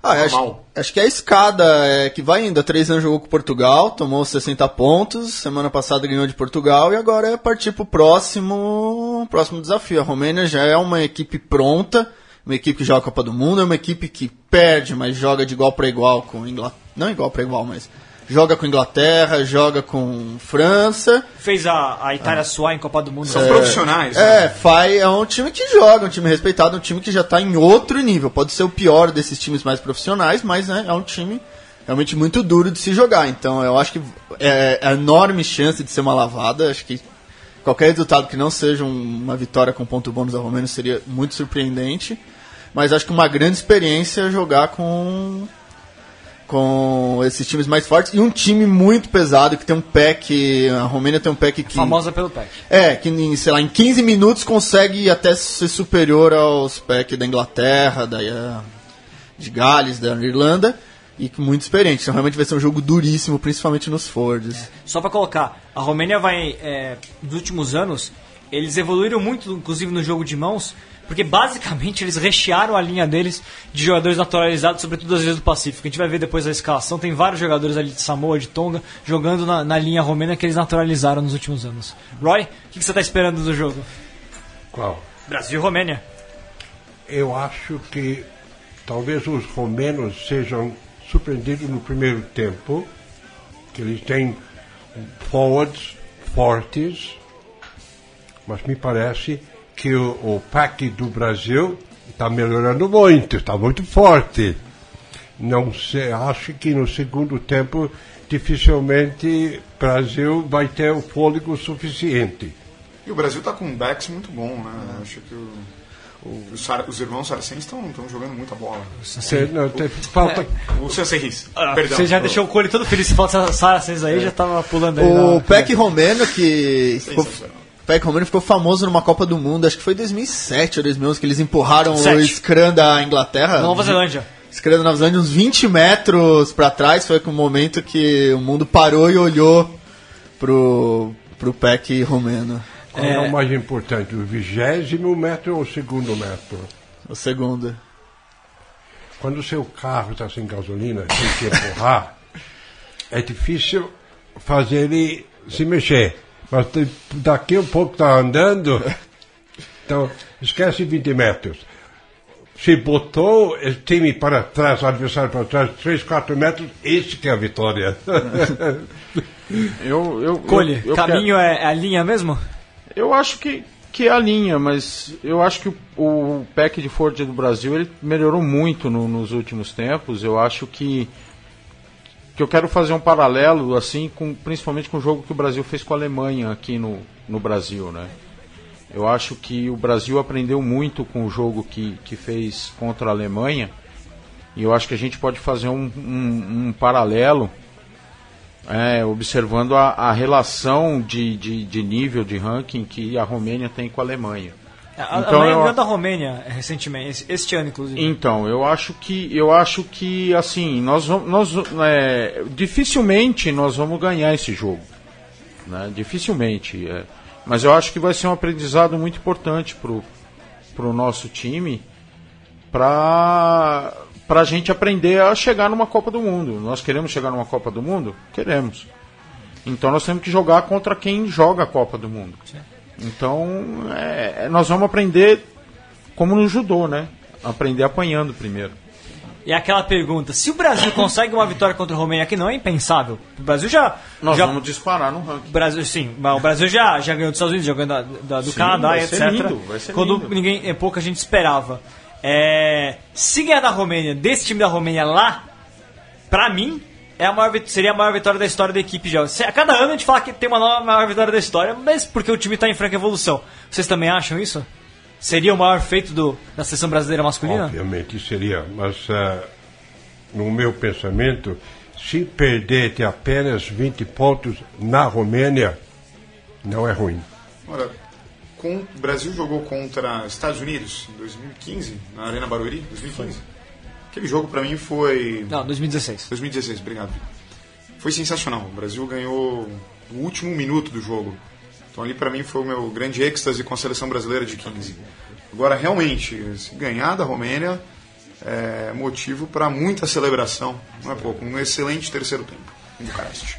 Ah, acho, acho que é a escada é, que vai indo. Há três anos jogou com Portugal, tomou 60 pontos. Semana passada ganhou de Portugal e agora é partir pro próximo, próximo desafio. A Romênia já é uma equipe pronta, uma equipe que joga a Copa do Mundo, é uma equipe que perde, mas joga de igual para igual com Inglaterra. Não igual para igual, mas joga com Inglaterra, joga com França. Fez a, a Itália suar em Copa do Mundo. são profissionais. né? É, Fai é um time que joga, um time respeitado, um time que já está em outro nível. Pode ser o pior desses times mais profissionais, mas né, é um time realmente muito duro de se jogar. Então eu acho que é, é enorme chance de ser uma lavada. Acho que qualquer resultado que não seja um- uma vitória com ponto bônus da Romênia seria muito surpreendente. Mas acho que uma grande experiência é jogar com com esses times mais fortes e um time muito pesado que tem um pack, a Romênia tem um pack que Famosa pelo pack. é, que em, sei lá, em 15 minutos consegue até ser superior aos pack da Inglaterra, da, eh, de Gales, da Irlanda, e muito experiente. Então realmente vai ser um jogo duríssimo, principalmente nos Fords. Só pra colocar, a Romênia vai, é, nos últimos anos, eles evoluíram muito, inclusive no jogo de mãos, porque basicamente eles rechearam a linha deles de jogadores naturalizados, sobretudo às vezes do Pacífico. A gente vai ver depois a escalação, tem vários jogadores ali de Samoa, de Tonga, jogando na, na linha romena que eles naturalizaram nos últimos anos. Roy, o que, que você está esperando do jogo? Qual? Brasil e Romênia. Eu acho que talvez os romenos sejam surpreendidos no primeiro tempo, que eles têm forwards fortes, mas me parece que o, o pack do Brasil está melhorando muito, está muito forte. Não sei, acho que no segundo tempo dificilmente o Brasil vai ter o fôlego suficiente. E o Brasil tá com um backs muito bom, né? Acho que o, o- os, os irmãos Saracens estão jogando muita bola. Cê- não, tem- falta, O seu Serris, perdão. Você já deixou o Cole todo feliz, se falta Sara vocês aí, já tava pulando aí. O na- pack romeno que ficou, Sensacional. o pack romeno ficou famoso numa Copa do Mundo, acho que foi 2007 ou 2011 que eles empurraram Sete. o Scrum da Inglaterra. Nova Zelândia. Scrum da Nova Zelândia uns 20 metros pra trás, foi com o momento que o mundo parou e olhou pro pro pack romeno. Qual é, o mais importante, o vigésimo metro ou o segundo metro? O segundo. Quando o seu carro está sem gasolina, tem que empurrar, é difícil fazer ele se mexer. Mas daqui um pouco está andando, então esquece 20 metros. Se botou o time para trás, o adversário para trás, 3, 4 metros, esse que é a vitória. Eu, eu, Cole, eu, eu caminho é, é a linha mesmo? Eu acho que, que é a linha, mas eu acho que o, o pack de Ford do Brasil ele melhorou muito no- nos últimos tempos. Eu acho que que eu quero fazer um paralelo assim com principalmente com o jogo que o Brasil fez com a Alemanha aqui no, no Brasil, né? Eu acho que o Brasil aprendeu muito com o jogo que, que fez contra a Alemanha e eu acho que a gente pode fazer um, um, um paralelo é, observando a, a relação de, de, de nível de ranking que a Romênia tem com a Alemanha. A, Então, a Alemanha eu- da Romênia recentemente, esse- este ano inclusive. Então, eu acho que eu acho que assim nós vamos, nós é, dificilmente nós vamos ganhar esse jogo, né? Dificilmente. é. Mas eu acho que vai ser um aprendizado muito importante pro pro nosso time para para a gente aprender a chegar numa Copa do Mundo. Nós queremos chegar numa Copa do Mundo? Queremos. Então nós temos que jogar contra quem joga a Copa do Mundo. Então é, nós vamos aprender como no judô, né? Aprender apanhando primeiro. E aquela pergunta, se o Brasil consegue uma vitória contra a Romênia, que não é impensável, o Brasil já... Nós já vamos disparar no ranking. o Brasil, sim, o Brasil já, já ganhou dos Estados Unidos, já ganhou da, da- do Sim, Canadá vai e ser etc. lindo, vai ser quando lindo. ninguém, é pouca gente esperava. É, se ganhar da Romênia, desse time da Romênia lá, pra mim, é a maior, seria a maior vitória da história da equipe já. A cada ano a gente fala que tem uma nova maior vitória da história, mas porque o time tá em franca evolução. Vocês também acham isso? Seria o maior feito do, da seleção brasileira masculina? Obviamente seria, mas ah, no meu pensamento, se perder de apenas 20 pontos na Romênia, não é ruim. Olha, com, o Brasil jogou contra Estados Unidos em 2015, na Arena Barueri, 2015. Aquele jogo pra mim foi. Não, 2016. 2016, obrigado. Foi sensacional. O Brasil ganhou no último minuto do jogo. Então ali pra mim foi o meu grande êxtase com a seleção brasileira de 15. Agora, realmente, se ganhar da Romênia é motivo para muita celebração. Não é pouco. Um excelente terceiro tempo em Bucareste.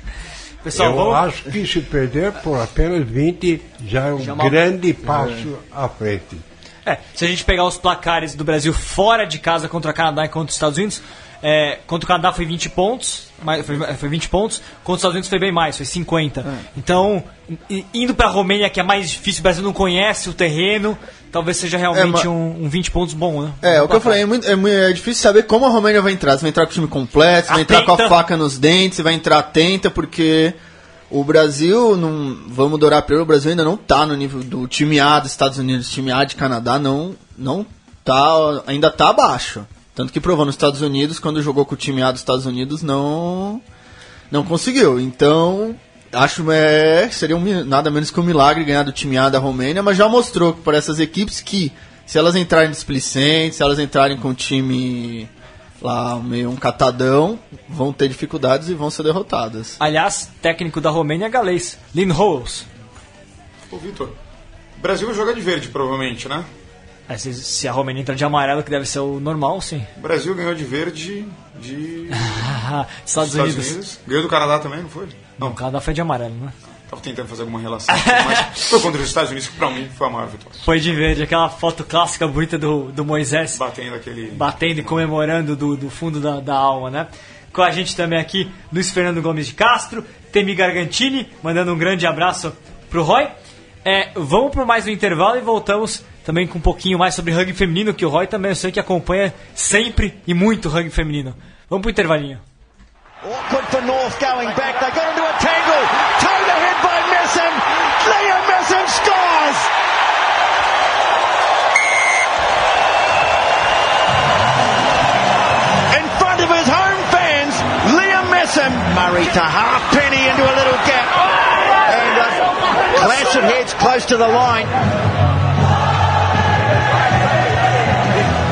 Pessoal, Eu vamos, acho que se perder por apenas 20 já é um Já é grande passo à frente. É, se a gente pegar os placares do Brasil fora de casa contra o Canadá e contra os Estados Unidos, é, contra o Canadá foi 20 pontos, mas foi, foi 20 pontos, contra os Estados Unidos foi bem mais, foi 50. Então, i- indo pra Romênia, que é mais difícil, o Brasil não conhece o terreno, talvez seja realmente É, um, um 20 pontos bom, né? É, o que eu falei, é, muito- é mui- é difícil saber como a Romênia vai entrar. Se vai entrar com o time completo, se vai entrar com a faca nos dentes, se vai entrar atenta, porque O Brasil, não, vamos dourar pelo o Brasil ainda não tá no nível do time A dos Estados Unidos, time A de Canadá não, não tá, ainda tá abaixo. Tanto que provou nos Estados Unidos, quando jogou com o time A dos Estados Unidos, não, não conseguiu. Então, acho é, seria um, nada menos que um milagre ganhar do time A da Romênia, mas já mostrou para essas equipes que se elas entrarem displicentes, se elas entrarem com o time lá meio um catadão, vão ter dificuldades e vão ser derrotadas. Aliás, técnico da Romênia é galês, Lynn Howells. Ô, Vitor, o Brasil vai jogar de verde, provavelmente, né? É, se, se a Romênia entra de amarelo, que deve ser o normal, sim. O Brasil ganhou de verde de Estados, Estados Unidos. Unidos. Ganhou do Canadá também, não foi? Não, o Canadá foi de amarelo, né? Tava tentando fazer alguma relação, aqui, mas foi contra os Estados Unidos que pra mim foi a maior vitória. Foi de verde, aquela foto clássica bonita do, do Moisés Batendo aquele. batendo e comemorando do, do fundo da, da alma, né? Com a gente também aqui, Luiz Fernando Gomes de Castro, Temi Gargantini, mandando um grande abraço pro Roy. É, vamos por mais um intervalo e voltamos também com um pouquinho mais sobre rugby feminino, que o Roy também eu sei que acompanha sempre e muito rugby feminino. Vamos pro intervalinho. Awkward for North going back. They got to halfpenny into a little gap. And uh, clash of heads close to the line.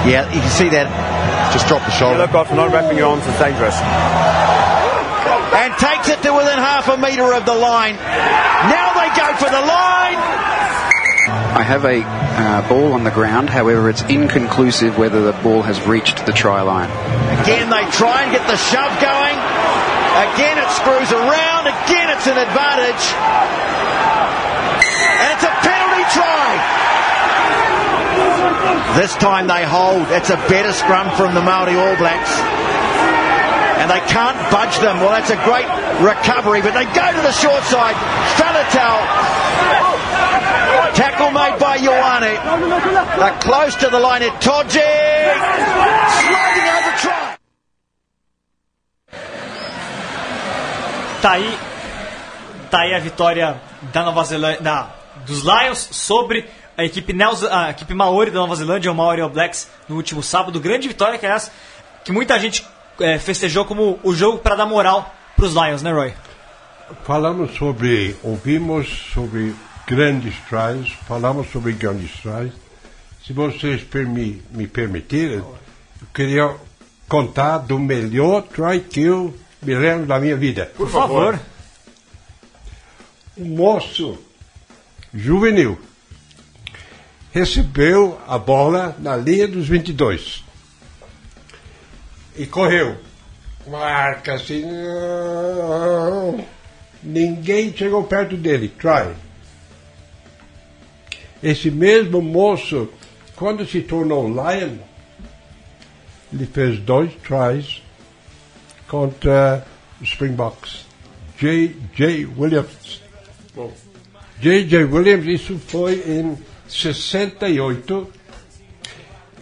Yeah, you can see that. Just drop the shoulder. Look off, not wrapping your arms, it's dangerous. and takes it to within half a metre of the line. Now they go for the line. I have a uh, ball on the ground, however, it's inconclusive whether the ball has reached the try line. Again, they try and get the shove going. Again, it screws around. Again, it's an advantage. And it's a penalty try. This time they hold. It's a better scrum from the Maori All Blacks. And they can't budge them. Well, that's a great recovery, but they go to the short side. Falatal. Tackle made by Ioane. They're close to the line. at Itoje. Sliding over Tá aí, tá aí a vitória da Nova Zelândia, dos Lions sobre a equipe, Neoze- a equipe Maori da Nova Zelândia, o Maori All Blacks, no último sábado. Grande vitória, que que muita gente é, festejou como o jogo para dar moral pros Lions, né, Roy? Falamos sobre, ouvimos sobre grandes tries, falamos sobre grandes tries. Se vocês permi, me permitirem, eu queria contar do melhor try que eu me lembro da minha vida. Por favor. Um moço juvenil recebeu a bola na linha dos 22 e correu. Marca assim. não. Ninguém chegou perto dele. Try. Esse mesmo moço, quando se tornou Lion, ele fez dois tries contra Springboks. J.J. Williams. J.J. Williams, isso foi em 68.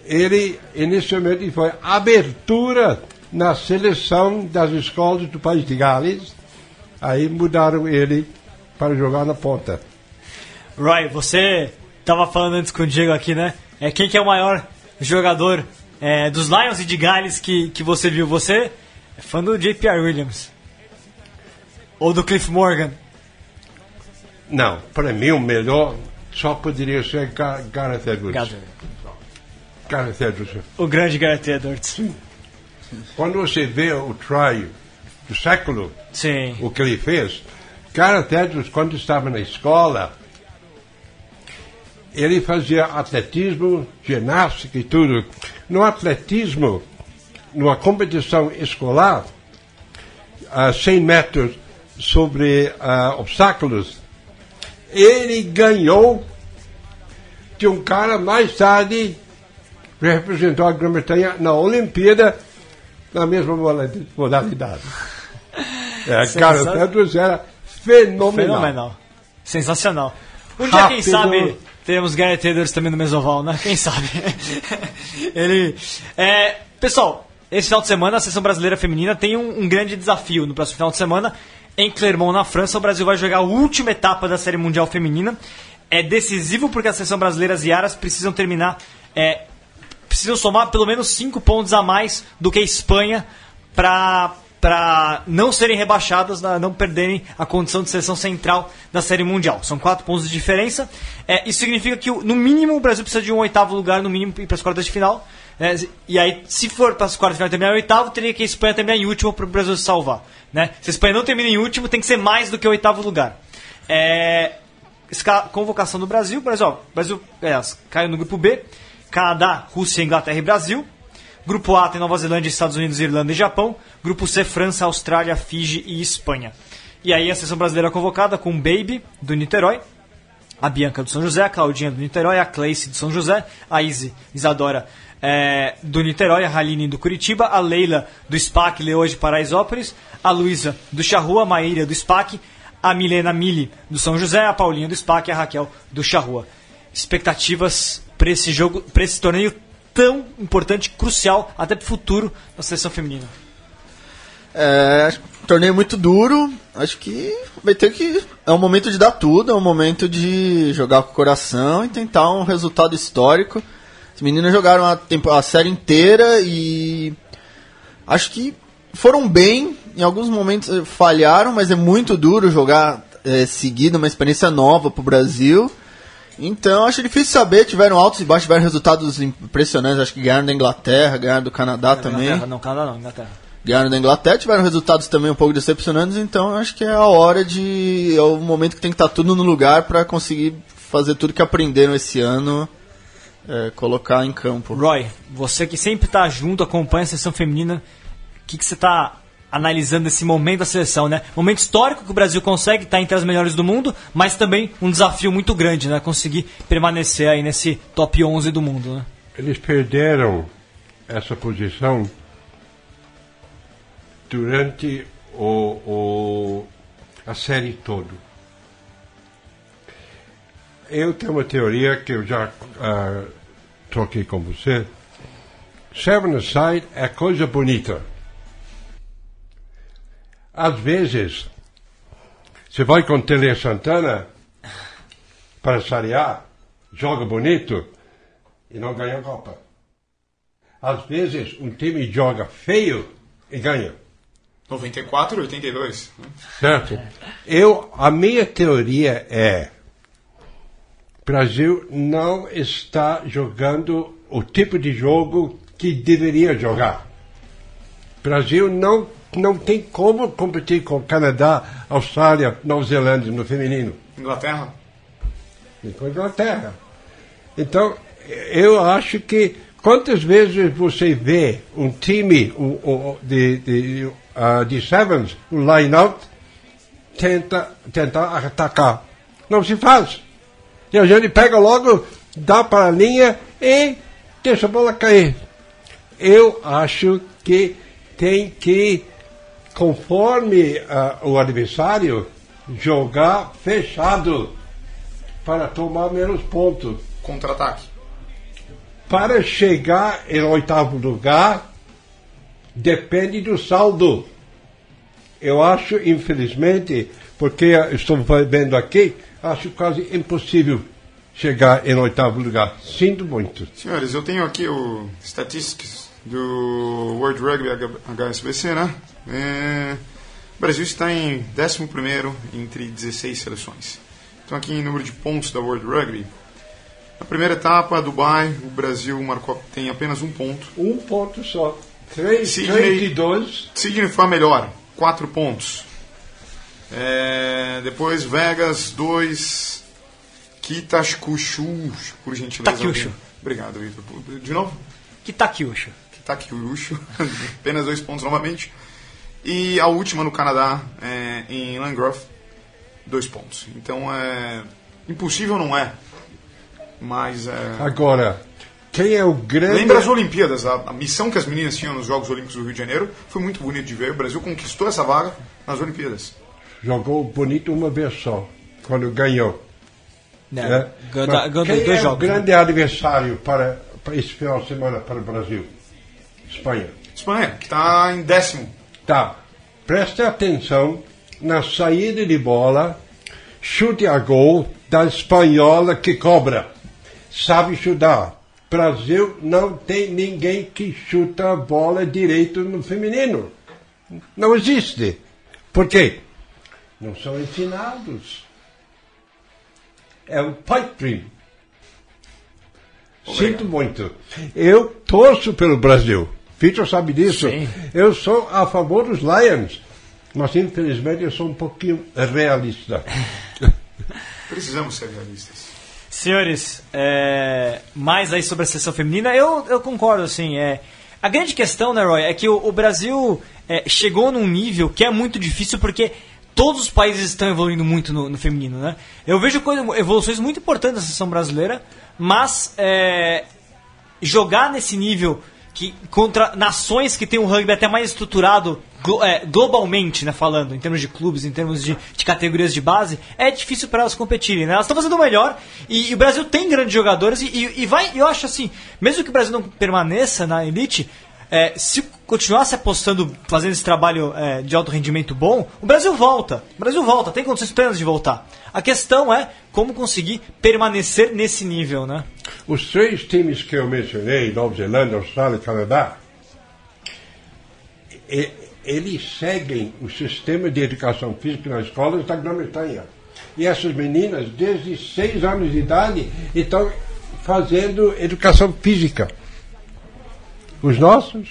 Ele, inicialmente, foi abertura na seleção das escolas do país de Gales. Aí mudaram ele para jogar na ponta. Roy, você tava falando antes com o Diego aqui, né? É, quem que é o maior jogador é, dos Lions e de Gales que, que você viu? Você é fã do J.P.R. Williams? Ou do Cliff Morgan? Não, para mim o melhor só poderia ser Gar Gareth Edwards. Gareth. Edwards. O grande Gareth Edwards. Quando você vê o try do século, Sim. o que ele fez, Gareth Edwards, quando estava na escola, ele fazia atletismo, ginástica e tudo. No atletismo, numa competição escolar, a 100 metros sobre ah, obstáculos, ele ganhou de um cara mais tarde representou a Grã-Bretanha na Olimpíada na mesma modalidade-. É, cara. Edwards era fenomenal. Fenomenal. Sensacional. Um dia, quem sabe, teremos Gareth Edwards também no Mesoval, né? Quem sabe? Ele. É, pessoal, esse final de semana a seleção brasileira feminina tem um, um grande desafio no próximo final de semana em Clermont, na França. O Brasil vai jogar a última etapa da Série Mundial Feminina. É decisivo porque a seleção brasileira e Aras precisam terminar, é, precisam somar pelo menos cinco pontos a mais do que a Espanha para para não serem rebaixadas, não perderem a condição de seleção central da Série Mundial. São quatro pontos de diferença. É, isso significa que, no mínimo, o Brasil precisa de um oitavo lugar, no mínimo, para as quartas de final. Né? e aí, se for para as quartas de final terminar em oitavo, teria que a Espanha terminar em último para o Brasil se salvar. Né? Se a Espanha não termina em último, tem que ser mais do que o oitavo lugar. É, convocação do Brasil. Brasil, ó, Brasil é, caiu no grupo B. Canadá, Rússia, Inglaterra e Brasil. Grupo A tem Nova Zelândia, Estados Unidos, Irlanda e Japão. Grupo C, França, Austrália, Fiji e Espanha. E aí a seleção brasileira convocada com Baby, do Niterói, a Bianca do São José, a Claudinha do Niterói, a Cleice do São José, a Izzy Isadora é, do Niterói, a Haline do Curitiba, a Leila do SPAC, Leoa de Paraisópolis, a Luísa do Charrua, a Maíra do SPAC, a Milena Mili do São José, a Paulinha do SPAC e a Raquel do Charrua. Expectativas para esse jogo, para esse torneio tão importante, crucial, até para o futuro da seleção feminina. É, um torneio muito duro. Acho que vai ter que. É um momento de dar tudo, é um momento de jogar com o coração e tentar um resultado histórico. As meninas jogaram a, a série inteira e. Acho que foram bem. Em alguns momentos eh, falharam, mas é muito duro jogar eh, seguido, uma experiência nova pro Brasil. Então acho difícil saber. Tiveram altos e baixos, tiveram resultados impressionantes. Acho que ganharam da Inglaterra, ganharam do Canadá também Inglaterra, não, Canadá não, Inglaterra. ganharam da Inglaterra, tiveram resultados também um pouco decepcionantes, então acho que é a hora de. É o momento que tem que estar tudo no lugar para conseguir fazer tudo que aprenderam esse ano, é, colocar em campo. Roy, você que sempre está junto, acompanha a seleção feminina, o que, que você está analisando esse momento da seleção, né? Momento histórico que o Brasil consegue estar entre as melhores do mundo, mas também um desafio muito grande, né? Conseguir permanecer aí nesse top 11 do mundo, né? Eles perderam essa posição durante o, o- a série toda. Eu tenho uma teoria que eu já ah, troquei com você. Seven Aside é coisa bonita. Às vezes, você vai com Tele Santana para sarear, joga bonito e não ganha a Copa. Às vezes, um time joga feio e ganha. 94 e 82. né? Certo? Eu, a minha teoria é: Brasil não está jogando o tipo de jogo que deveria jogar. Brasil não, não tem como competir com Canadá, Austrália, Nova Zelândia no feminino. Inglaterra. e com Inglaterra. Então, eu acho que quantas vezes você vê um time um, um, de, de, ah, de Sevens, um line-out, tenta, tentar atacar. Não se faz. E a gente pega logo, dá para a linha e deixa a bola cair. Eu acho que tem que, conforme ah, o adversário, jogar fechado para tomar menos pontos. Contra-ataque. Para chegar em oitavo lugar, depende do saldo. Eu acho, infelizmente, porque estou vendo aqui, acho quase impossível chegar em oitavo lugar. Sinto muito. Senhores, eu tenho aqui o Statistics do World Rugby HSBC, né? É, o Brasil está em 11 entre 16 seleções. Então, aqui em número de pontos da World Rugby, na primeira etapa, Dubai, o Brasil marcou, tem apenas um ponto. Um ponto só. Três, Sydney- três de dois. Sydney foi a melhor, 4 pontos. É, depois Vegas, 2. Kitashkushu, por gentileza. Takyushu. Obrigado, Vitor. De novo? Kitakyushu. Kitakyushu. Apenas dois pontos novamente. E a última no Canadá, é, em Landgrove, dois pontos. Então é. Impossível não é. Mas é. Agora, quem é o grande. Lembra as Olimpíadas, a, a missão que as meninas tinham nos Jogos Olímpicos do Rio de Janeiro foi muito bonito de ver. O Brasil conquistou essa vaga nas Olimpíadas. Jogou bonito uma vez só, quando ganhou. Né? né? Ganhou Mas da- ganhou quem dois é jogos, o grande adversário para, para esse final de semana para o Brasil? Espanha. Espanha, que está em décimo. Tá. Preste atenção na saída de bola, chute a gol da espanhola que cobra. Sabe chutar. Brasil não tem ninguém que chuta a bola direito no feminino. Não existe. Por quê? Não são ensinados. É o pipe dream. Sinto muito. Eu torço pelo Brasil. Vitor sabe disso. Sim. Eu sou a favor dos Lions. Mas infelizmente eu sou um pouquinho realista. Precisamos ser realistas. Senhores, é, mais aí sobre a seleção feminina, eu, eu concordo, assim, é, a grande questão, né, Roy, é que o, o Brasil é, chegou num nível que é muito difícil porque todos os países estão evoluindo muito no, no feminino, né? Eu vejo coisa, evoluções muito importantes na seleção brasileira, mas é, jogar nesse nível que contra nações que têm um rugby até mais estruturado glo- é, globalmente, né, falando, em termos de clubes, em termos de, de categorias de base, é difícil para elas competirem. Né? Elas estão fazendo o melhor e, e o Brasil tem grandes jogadores e, e, e vai, eu acho assim, mesmo que o Brasil não permaneça na elite, é, se continuasse apostando, fazendo esse trabalho é, de alto rendimento bom, o Brasil volta. O Brasil volta, tem condições plenas de voltar. A questão é como conseguir permanecer nesse nível, né? Os três times que eu mencionei, Nova Zelândia, Austrália e Canadá, eles seguem o sistema de educação física nas escolas da Grã-Bretanha. E essas meninas, desde seis anos de idade, estão fazendo educação física. Os nossos,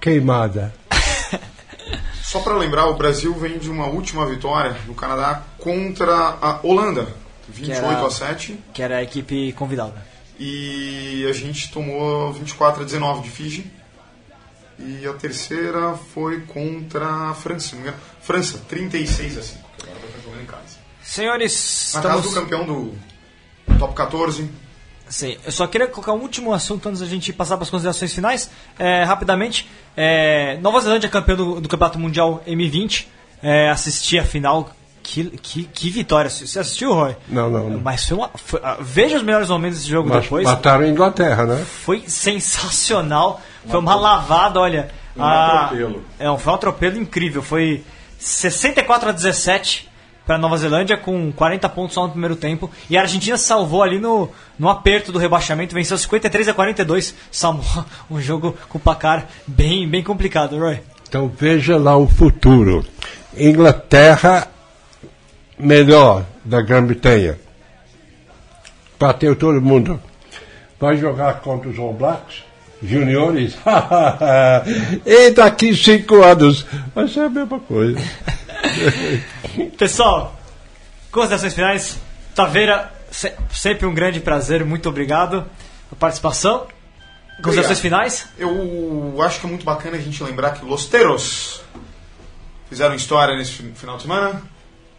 queimada. Só para lembrar, o Brasil vem de uma última vitória no Canadá contra a Holanda, 28 era- a 7. Que era a equipe convidada. E a gente tomou 24 a 19 de Fiji. E a terceira foi contra a França, se não me engano. França, 36 a 5. Agora vai estar jogando em casa. Senhores, Na estamos... casa do campeão do top 14. Sim, eu só queria colocar um último assunto antes da gente passar para as considerações finais. É, rapidamente, é, Nova Zelândia é campeão do, do Campeonato Mundial M20. É, assisti a final. Que, que, que vitória. Você assistiu, Roy? Não, não, não. Mas foi uma. foi- ah, veja os melhores momentos desse jogo Mas depois. mataram a Inglaterra, né? Foi sensacional. Foi uma lavada, olha. Um a- atropelo. É, um- foi um atropelo incrível. Foi 64 a 17 para Nova Zelândia, com 40 pontos só no primeiro tempo. E a Argentina salvou ali no, no aperto do rebaixamento, venceu 53 a 42. Samoa, um jogo com placar bem, bem complicado, Roy. Então veja lá o futuro. Inglaterra melhor da Grã-Bretanha. Bateu todo mundo. Vai jogar contra os All Blacks, juniores. e daqui cinco anos vai ser a mesma coisa. Pessoal, considerações finais. Taveira, se- sempre um grande prazer, muito obrigado pela participação. Considerações finais? Eu acho que é muito bacana a gente lembrar que Los Teros fizeram história nesse fi- final de semana,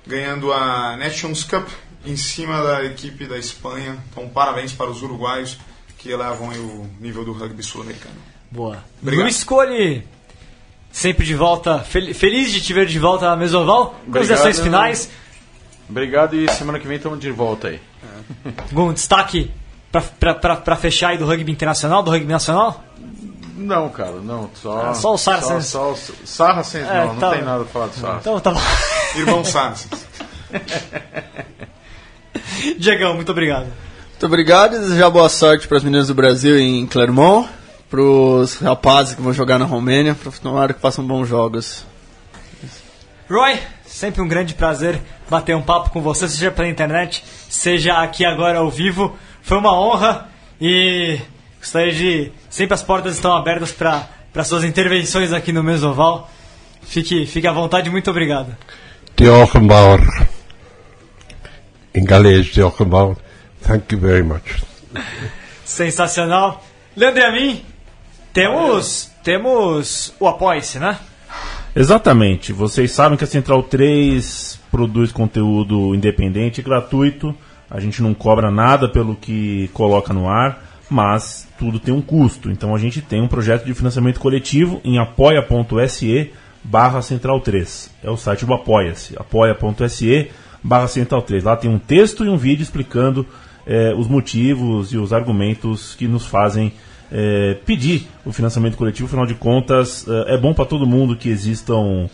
ganhando a Nations Cup em cima da equipe da Espanha. Então, parabéns para os uruguaios que elevam o nível do rugby sul-americano. Boa. Obrigado. Luiz Cole, sempre de volta, fel- feliz de te ver de volta na Mesoval. Considerações Obrigado. finais, Obrigado e semana que vem estamos de volta aí. algum destaque para fechar aí do rugby internacional, do rugby nacional? Não, cara, não. Só, Ah, só o Saracens. Só, só o Saracens, É, não, tá. não tem nada pra falar do Saracens. Então tá bom. Irmão Santos. Diegão, muito obrigado. Muito obrigado e desejar boa sorte para as meninas do Brasil em Clermont, para os rapazes que vão jogar na Romênia, para tomara que façam bons jogos. Roy, sempre um grande prazer bater um papo com você, seja pela internet, seja aqui agora ao vivo. Foi uma honra e gostaria de. Sempre as portas estão abertas para suas intervenções aqui no Mesoval. Fique, fique à vontade, muito obrigado. De Ochenbauer. Em galês, de Ochenbauer. Thank you very much. Sensacional. Leandro e a mim, temos, temos o Apoie-se, né? Exatamente. Vocês sabem que a Central 3 produz conteúdo independente e gratuito. A gente não cobra nada pelo que coloca no ar, mas tudo tem um custo. Então a gente tem um projeto de financiamento coletivo em apoia.se barra Central 3. É o site do Apoia-se. apoia.se barra Central 3. Lá tem um texto e um vídeo explicando eh, os motivos e os argumentos que nos fazem é, pedir o financiamento coletivo, afinal de contas, é, é bom para todo mundo que existam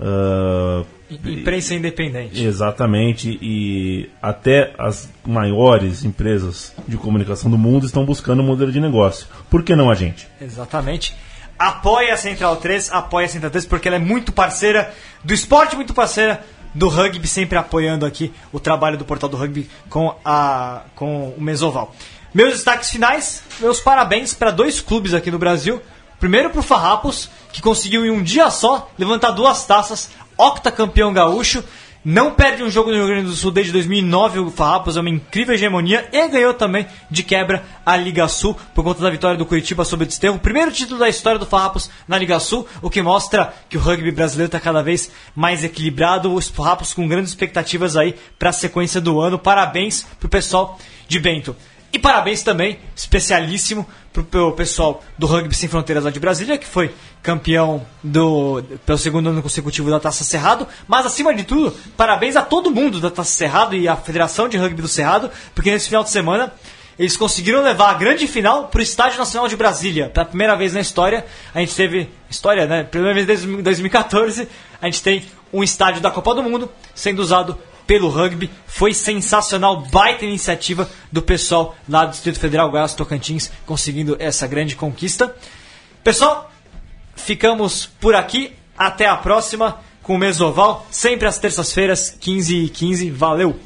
ah, Imprensa independente. Exatamente, e até as maiores empresas de comunicação do mundo estão buscando um modelo de negócio. Por que não a gente? Exatamente. Apoia a Central 3, apoia a Central 3 porque ela é muito parceira do esporte, muito parceira do rugby, sempre apoiando aqui o trabalho do Portal do Rugby com, a, com o Mesoval. Meus destaques finais, meus parabéns para dois clubes aqui no Brasil. Primeiro para o Farrapos, que conseguiu em um dia só levantar duas taças, octacampeão gaúcho. Não perde um jogo no Rio Grande do Sul desde 2009. O Farrapos é uma incrível hegemonia e ganhou também de quebra a Liga Sul por conta da vitória do Curitiba sobre o Desterro. Primeiro título da história do Farrapos na Liga Sul, o que mostra que o rugby brasileiro está cada vez mais equilibrado. Os Farrapos com grandes expectativas aí para a sequência do ano. Parabéns pro pessoal de Bento. E parabéns também, especialíssimo, pro pessoal do Rugby Sem Fronteiras lá de Brasília, que foi campeão do, pelo segundo ano consecutivo da Taça Cerrado. Mas, acima de tudo, parabéns a todo mundo da Taça Cerrado e à Federação de Rugby do Cerrado, porque nesse final de semana eles conseguiram levar a grande final para o Estádio Nacional de Brasília. Pela primeira vez na história, a gente teve. História, né? Primeira vez desde 2014, a gente tem um estádio da Copa do Mundo sendo usado pelo rugby. Foi sensacional, baita iniciativa do pessoal lá do Distrito Federal, Goiás Tocantins, conseguindo essa grande conquista. Pessoal, ficamos por aqui. Até a próxima com o Mesoval, sempre às terças-feiras, 15 e 15. Valeu!